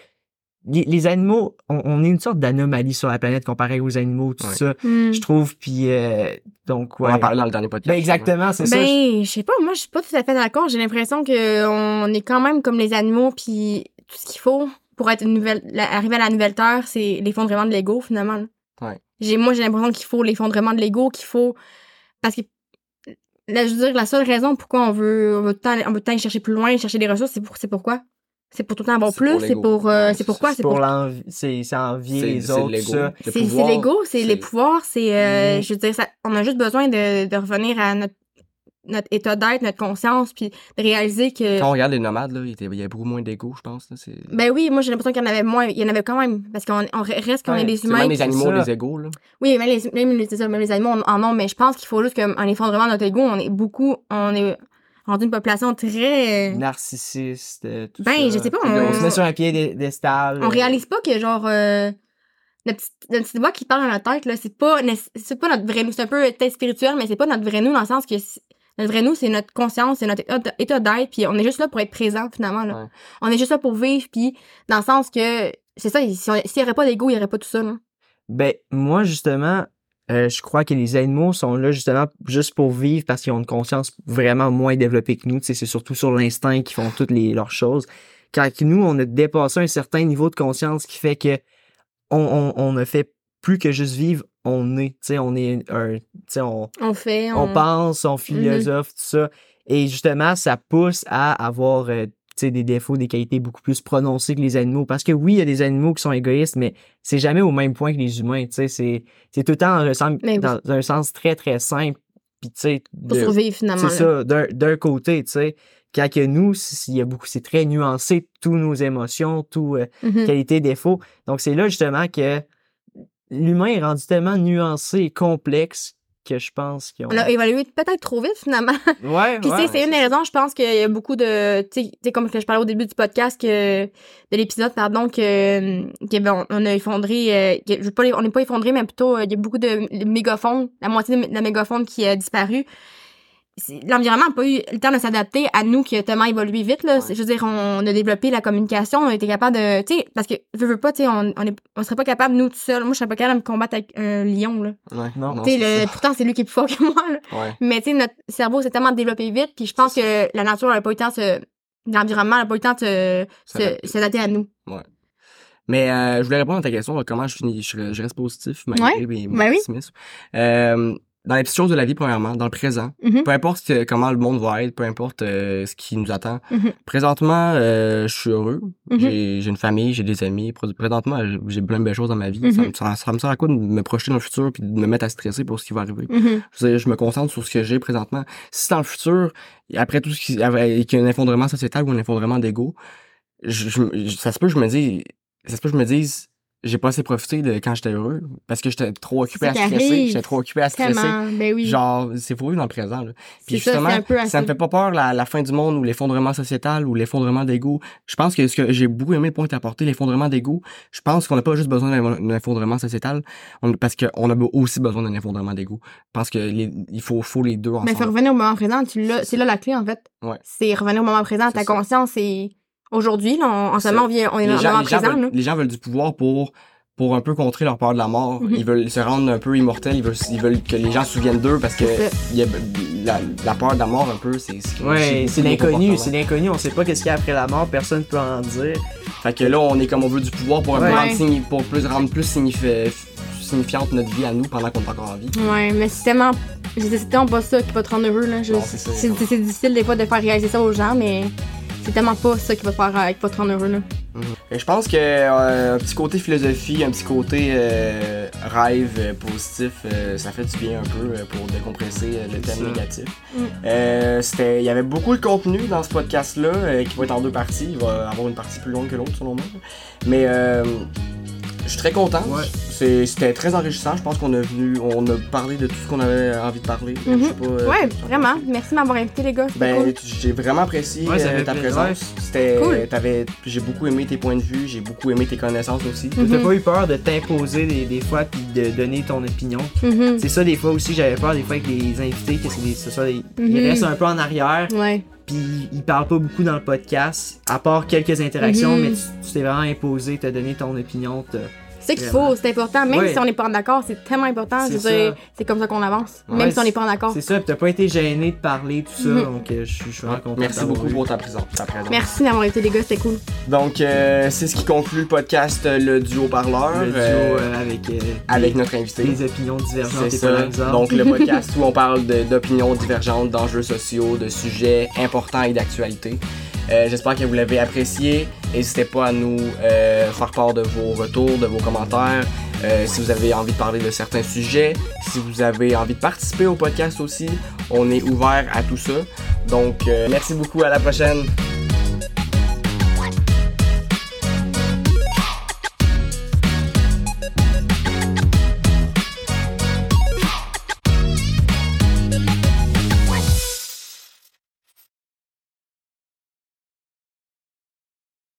les, les animaux, on, on est une sorte d'anomalie sur la planète comparé aux animaux, tout Ouais. ça, Mm. je trouve. Puis, euh, donc, On en parlait dans le dernier podcast. Ben, exactement, c'est ça. Ben, je sais pas, moi, je suis pas tout à fait d'accord. J'ai l'impression que on est quand même comme les animaux, puis tout ce qu'il faut pour être une nouvelle, la- arriver à la nouvelle terre, c'est l'effondrement de l'ego, finalement. là. Ouais. J'ai, moi, j'ai l'impression qu'il faut l'effondrement de l'ego, qu'il faut, parce que, là, je veux dire, la seule raison pourquoi on veut, on veut tout le temps, on veut chercher plus loin, chercher des ressources, c'est pour, c'est pourquoi? C'est pour tout le temps avoir C'est plus, c'est l'ego. pour, euh, c'est pourquoi? C'est C'est pour pour l'envie, c'est, c'est envier C'est- les c'est autres, C'est c'est l'ego, c'est les c'est- pouvoirs, c'est euh, Mhm. je veux dire ça, on a juste besoin de, de revenir à notre notre état d'être, notre conscience puis de réaliser que Quand on regarde les nomades, là, il, était- il y a beaucoup moins d'ego, je pense. Là, c'est... ben oui, moi j'ai l'impression qu'il y en avait moins, il y en avait quand même parce qu'on on reste qu'on Ouais, est des c'est humains. même les animaux, les égaux. Là. Oui, même les même les, c'est ça, même les animaux en, en ont, mais je pense qu'il faut juste qu'un effondrement de notre ego, on est beaucoup on est rendu une population très narcissiste, euh, tout Ben, ça. je sais pas, On, on- se met sur un pied d'estal. on réalise pas que genre euh, notre petite, notre petite voix qui parle dans notre tête là, c'est pas c'est pas notre vrai nous, c'est un peu spirituel, mais c'est pas notre vrai nous dans le sens que notre vrai nous, c'est notre conscience, c'est notre état d'être, puis on est juste là pour être présent finalement là. Ouais. On est juste là pour vivre, puis dans le sens que c'est ça, si s'il y aurait pas d'ego, il y aurait pas tout ça là. Ben, moi, justement, euh, je crois que les animaux sont là, justement, juste pour vivre parce qu'ils ont une conscience vraiment moins développée que nous. C'est surtout sur l'instinct qu'ils font toutes les, leurs choses. quand nous, on a dépassé un certain niveau de conscience qui fait que on, on, on ne fait plus que juste vivre, on est, on est un, on, On fait. on pense, on philosophe, tout ça. Et justement, ça pousse à avoir euh, des défauts, des qualités beaucoup plus prononcées que les animaux. Parce que oui, il y a des animaux qui sont égoïstes, mais c'est jamais au même point que les humains. tu sais, C'est c'est tout le temps dans un sens, Mais oui. dans un sens très, très simple. Puis, tu sais, Pour de- survivre finalement. c'est ça, d'un- d'un côté, tu sais. Quand que nous, s'il y a beaucoup, c'est très nuancé, tous nos émotions, tout euh, qualité, défaut. Donc, c'est là justement que l'humain est rendu tellement nuancé et complexe que je pense qu'on. On l'a évalué peut-être trop vite finalement. Ouais, Puis ouais. c'est une des raisons, je pense qu'il y a beaucoup de, tu sais- comme que je parlais au début du podcast, que, de l'épisode, pardon, que, que ben, on a effondré, euh, que- je veux pas, on n'est pas effondré, mais plutôt, euh, il y a beaucoup de mégaphones, la moitié de la mégafaune qui a disparu. L'environnement n'a pas eu le temps de s'adapter à nous qui a tellement évolué vite, là. Je veux dire, on a développé la communication, on a été capable de, tu sais, parce que, je veux pas, tu sais, on, on, est- on serait pas capable, nous, tout seuls. Moi, je serais pas capable de me combattre avec un lion, là. Ouais. Non. Tu sais, c'est le- pourtant, c'est lui qui est plus fort que moi, là. Ouais. Mais tu sais, notre cerveau s'est tellement développé vite, puis je pense que la nature n'a pas eu le temps de se... L'environnement n'a pas eu le temps de S'adapter. à nous. Mais euh, je voulais répondre à ta question, comment je finis, je, je reste positif malgré Ouais, mes, ben mes oui. Euh, dans les petites choses de la vie, premièrement, dans le présent, Mhm. peu importe que- comment le monde va être, peu importe euh, ce qui nous attend. Mhm. Présentement, euh, je suis heureux. Mhm. J'ai j'ai une famille, j'ai des amis. Pré- Présentement, j'ai- plein de belles choses dans ma vie. Ça, me- ça, ça me sert à quoi de me projeter dans le futur puis de me mettre à stresser pour ce qui va arriver? Je, veux dire, je me concentre sur ce que j'ai présentement. Si c'est dans le futur, après tout ce qui, qu'il y a un effondrement sociétal ou un effondrement d'ego, je, je- je- ça se peut que je me dise, ça se peut que je me dise, j'ai pas assez profité de quand j'étais heureux parce que j'étais trop occupé à stresser. J'étais trop occupé à stresser. Ben oui. Genre, c'est pour vivre dans le présent. Là. Puis ça, justement, ça ça. me fait pas peur la, la fin du monde ou l'effondrement sociétal ou l'effondrement d'ego. Je pense que ce que j'ai beaucoup aimé le point que apporté, l'effondrement d'ego, je pense qu'on n'a pas juste besoin d'un effondrement sociétal, on- parce qu'on a aussi besoin d'un effondrement d'ego. Je pense que les- il faut, faut les deux Mais ensemble. faut revenir au moment présent, c'est là la clé, en fait. Ouais. C'est revenir au moment présent. Ta ça. conscience, c'est aujourd'hui, là, on- en ce moment, on, vient, on est dans les, le gens, les, présent, veulent, les gens veulent du pouvoir pour pour un peu contrer leur peur de la mort. Mhm. Ils veulent se rendre un peu immortels. Ils veulent, ils veulent que les gens se souviennent d'eux parce que y a, la, la peur de la mort un peu, c'est ce qui Ouais, c'est l'inconnu, c'est l'inconnu, on sait pas qu'est-ce qu'il y a après la mort, personne peut en dire. Fait que là, on est comme on veut du pouvoir pour, un peu Ouais. rendre, pour plus, rendre plus signifi- signifiante notre vie à nous pendant qu'on est encore en vie. Ouais, mais c'est tellement. C'est tellement pas ça qui va te rendre heureux, là. C'est difficile, des fois, de faire réaliser ça aux gens, mais c'est tellement pas ça qui va te faire, euh, qui va te rendre heureux, là. Et je pense que euh, un petit côté philosophie, un petit côté euh, rêve euh, positif, euh, ça fait du bien un peu euh, pour décompresser euh, le thème négatif. Mm. Euh, c'était, il y avait beaucoup de contenu dans ce podcast-là euh, qui va être en deux parties. Il va avoir une partie plus longue que l'autre selon moi. Mais euh, je suis très content. Ouais. C'était très enrichissant. Je pense qu'on a venu, on a parlé de tout ce qu'on avait envie de parler. Mhm. Pas, euh, Ouais, vraiment. Merci de m'avoir invité, les gars. Ben, cool. j'ai vraiment apprécié Ouais, euh, ta présence. C'était, Cool. j'ai beaucoup aimé tes points de vue, j'ai beaucoup aimé tes connaissances aussi. Mhm. T'as pas eu peur de t'imposer des, des fois puis de donner ton opinion? Mhm. C'est ça des fois aussi, j'avais peur des fois avec les invités que c'est des, c'est ça, des- ils Mhm. restent un peu en arrière Ouais. Puis ils parlent pas beaucoup dans le podcast, à part quelques interactions, Mhm. mais tu tu t'es vraiment imposé, t'as donné ton opinion. t'as- C'est ce qu'il faut, c'est important. Même Ouais. si on n'est pas d'accord, c'est tellement important. C'est ça. comme ça qu'on avance. Ouais, Même si on n'est pas d'accord. C'est ça, puis t'as pas été gêné de parler, tout ça, Mhm. donc euh, je suis vraiment content. Merci beaucoup pour ta présence. Ta présence. Merci d'avoir été, les gars, c'était cool. Donc, euh, c'est ce qui conclut le podcast euh, Le Duo Parleur Le duo euh, avec, euh, avec notre invité. des opinions divergentes C'est et ça. polarisantes. Donc, le podcast où on parle d'opinions divergentes, d'enjeux sociaux, de sujets importants et d'actualité. Euh, J'espère que vous l'avez apprécié. N'hésitez pas à nous euh, faire part de vos retours, de vos commentaires. Euh, si vous avez envie de parler de certains sujets, si vous avez envie de participer au podcast aussi, on est ouvert à tout ça. Donc, merci beaucoup. À la prochaine.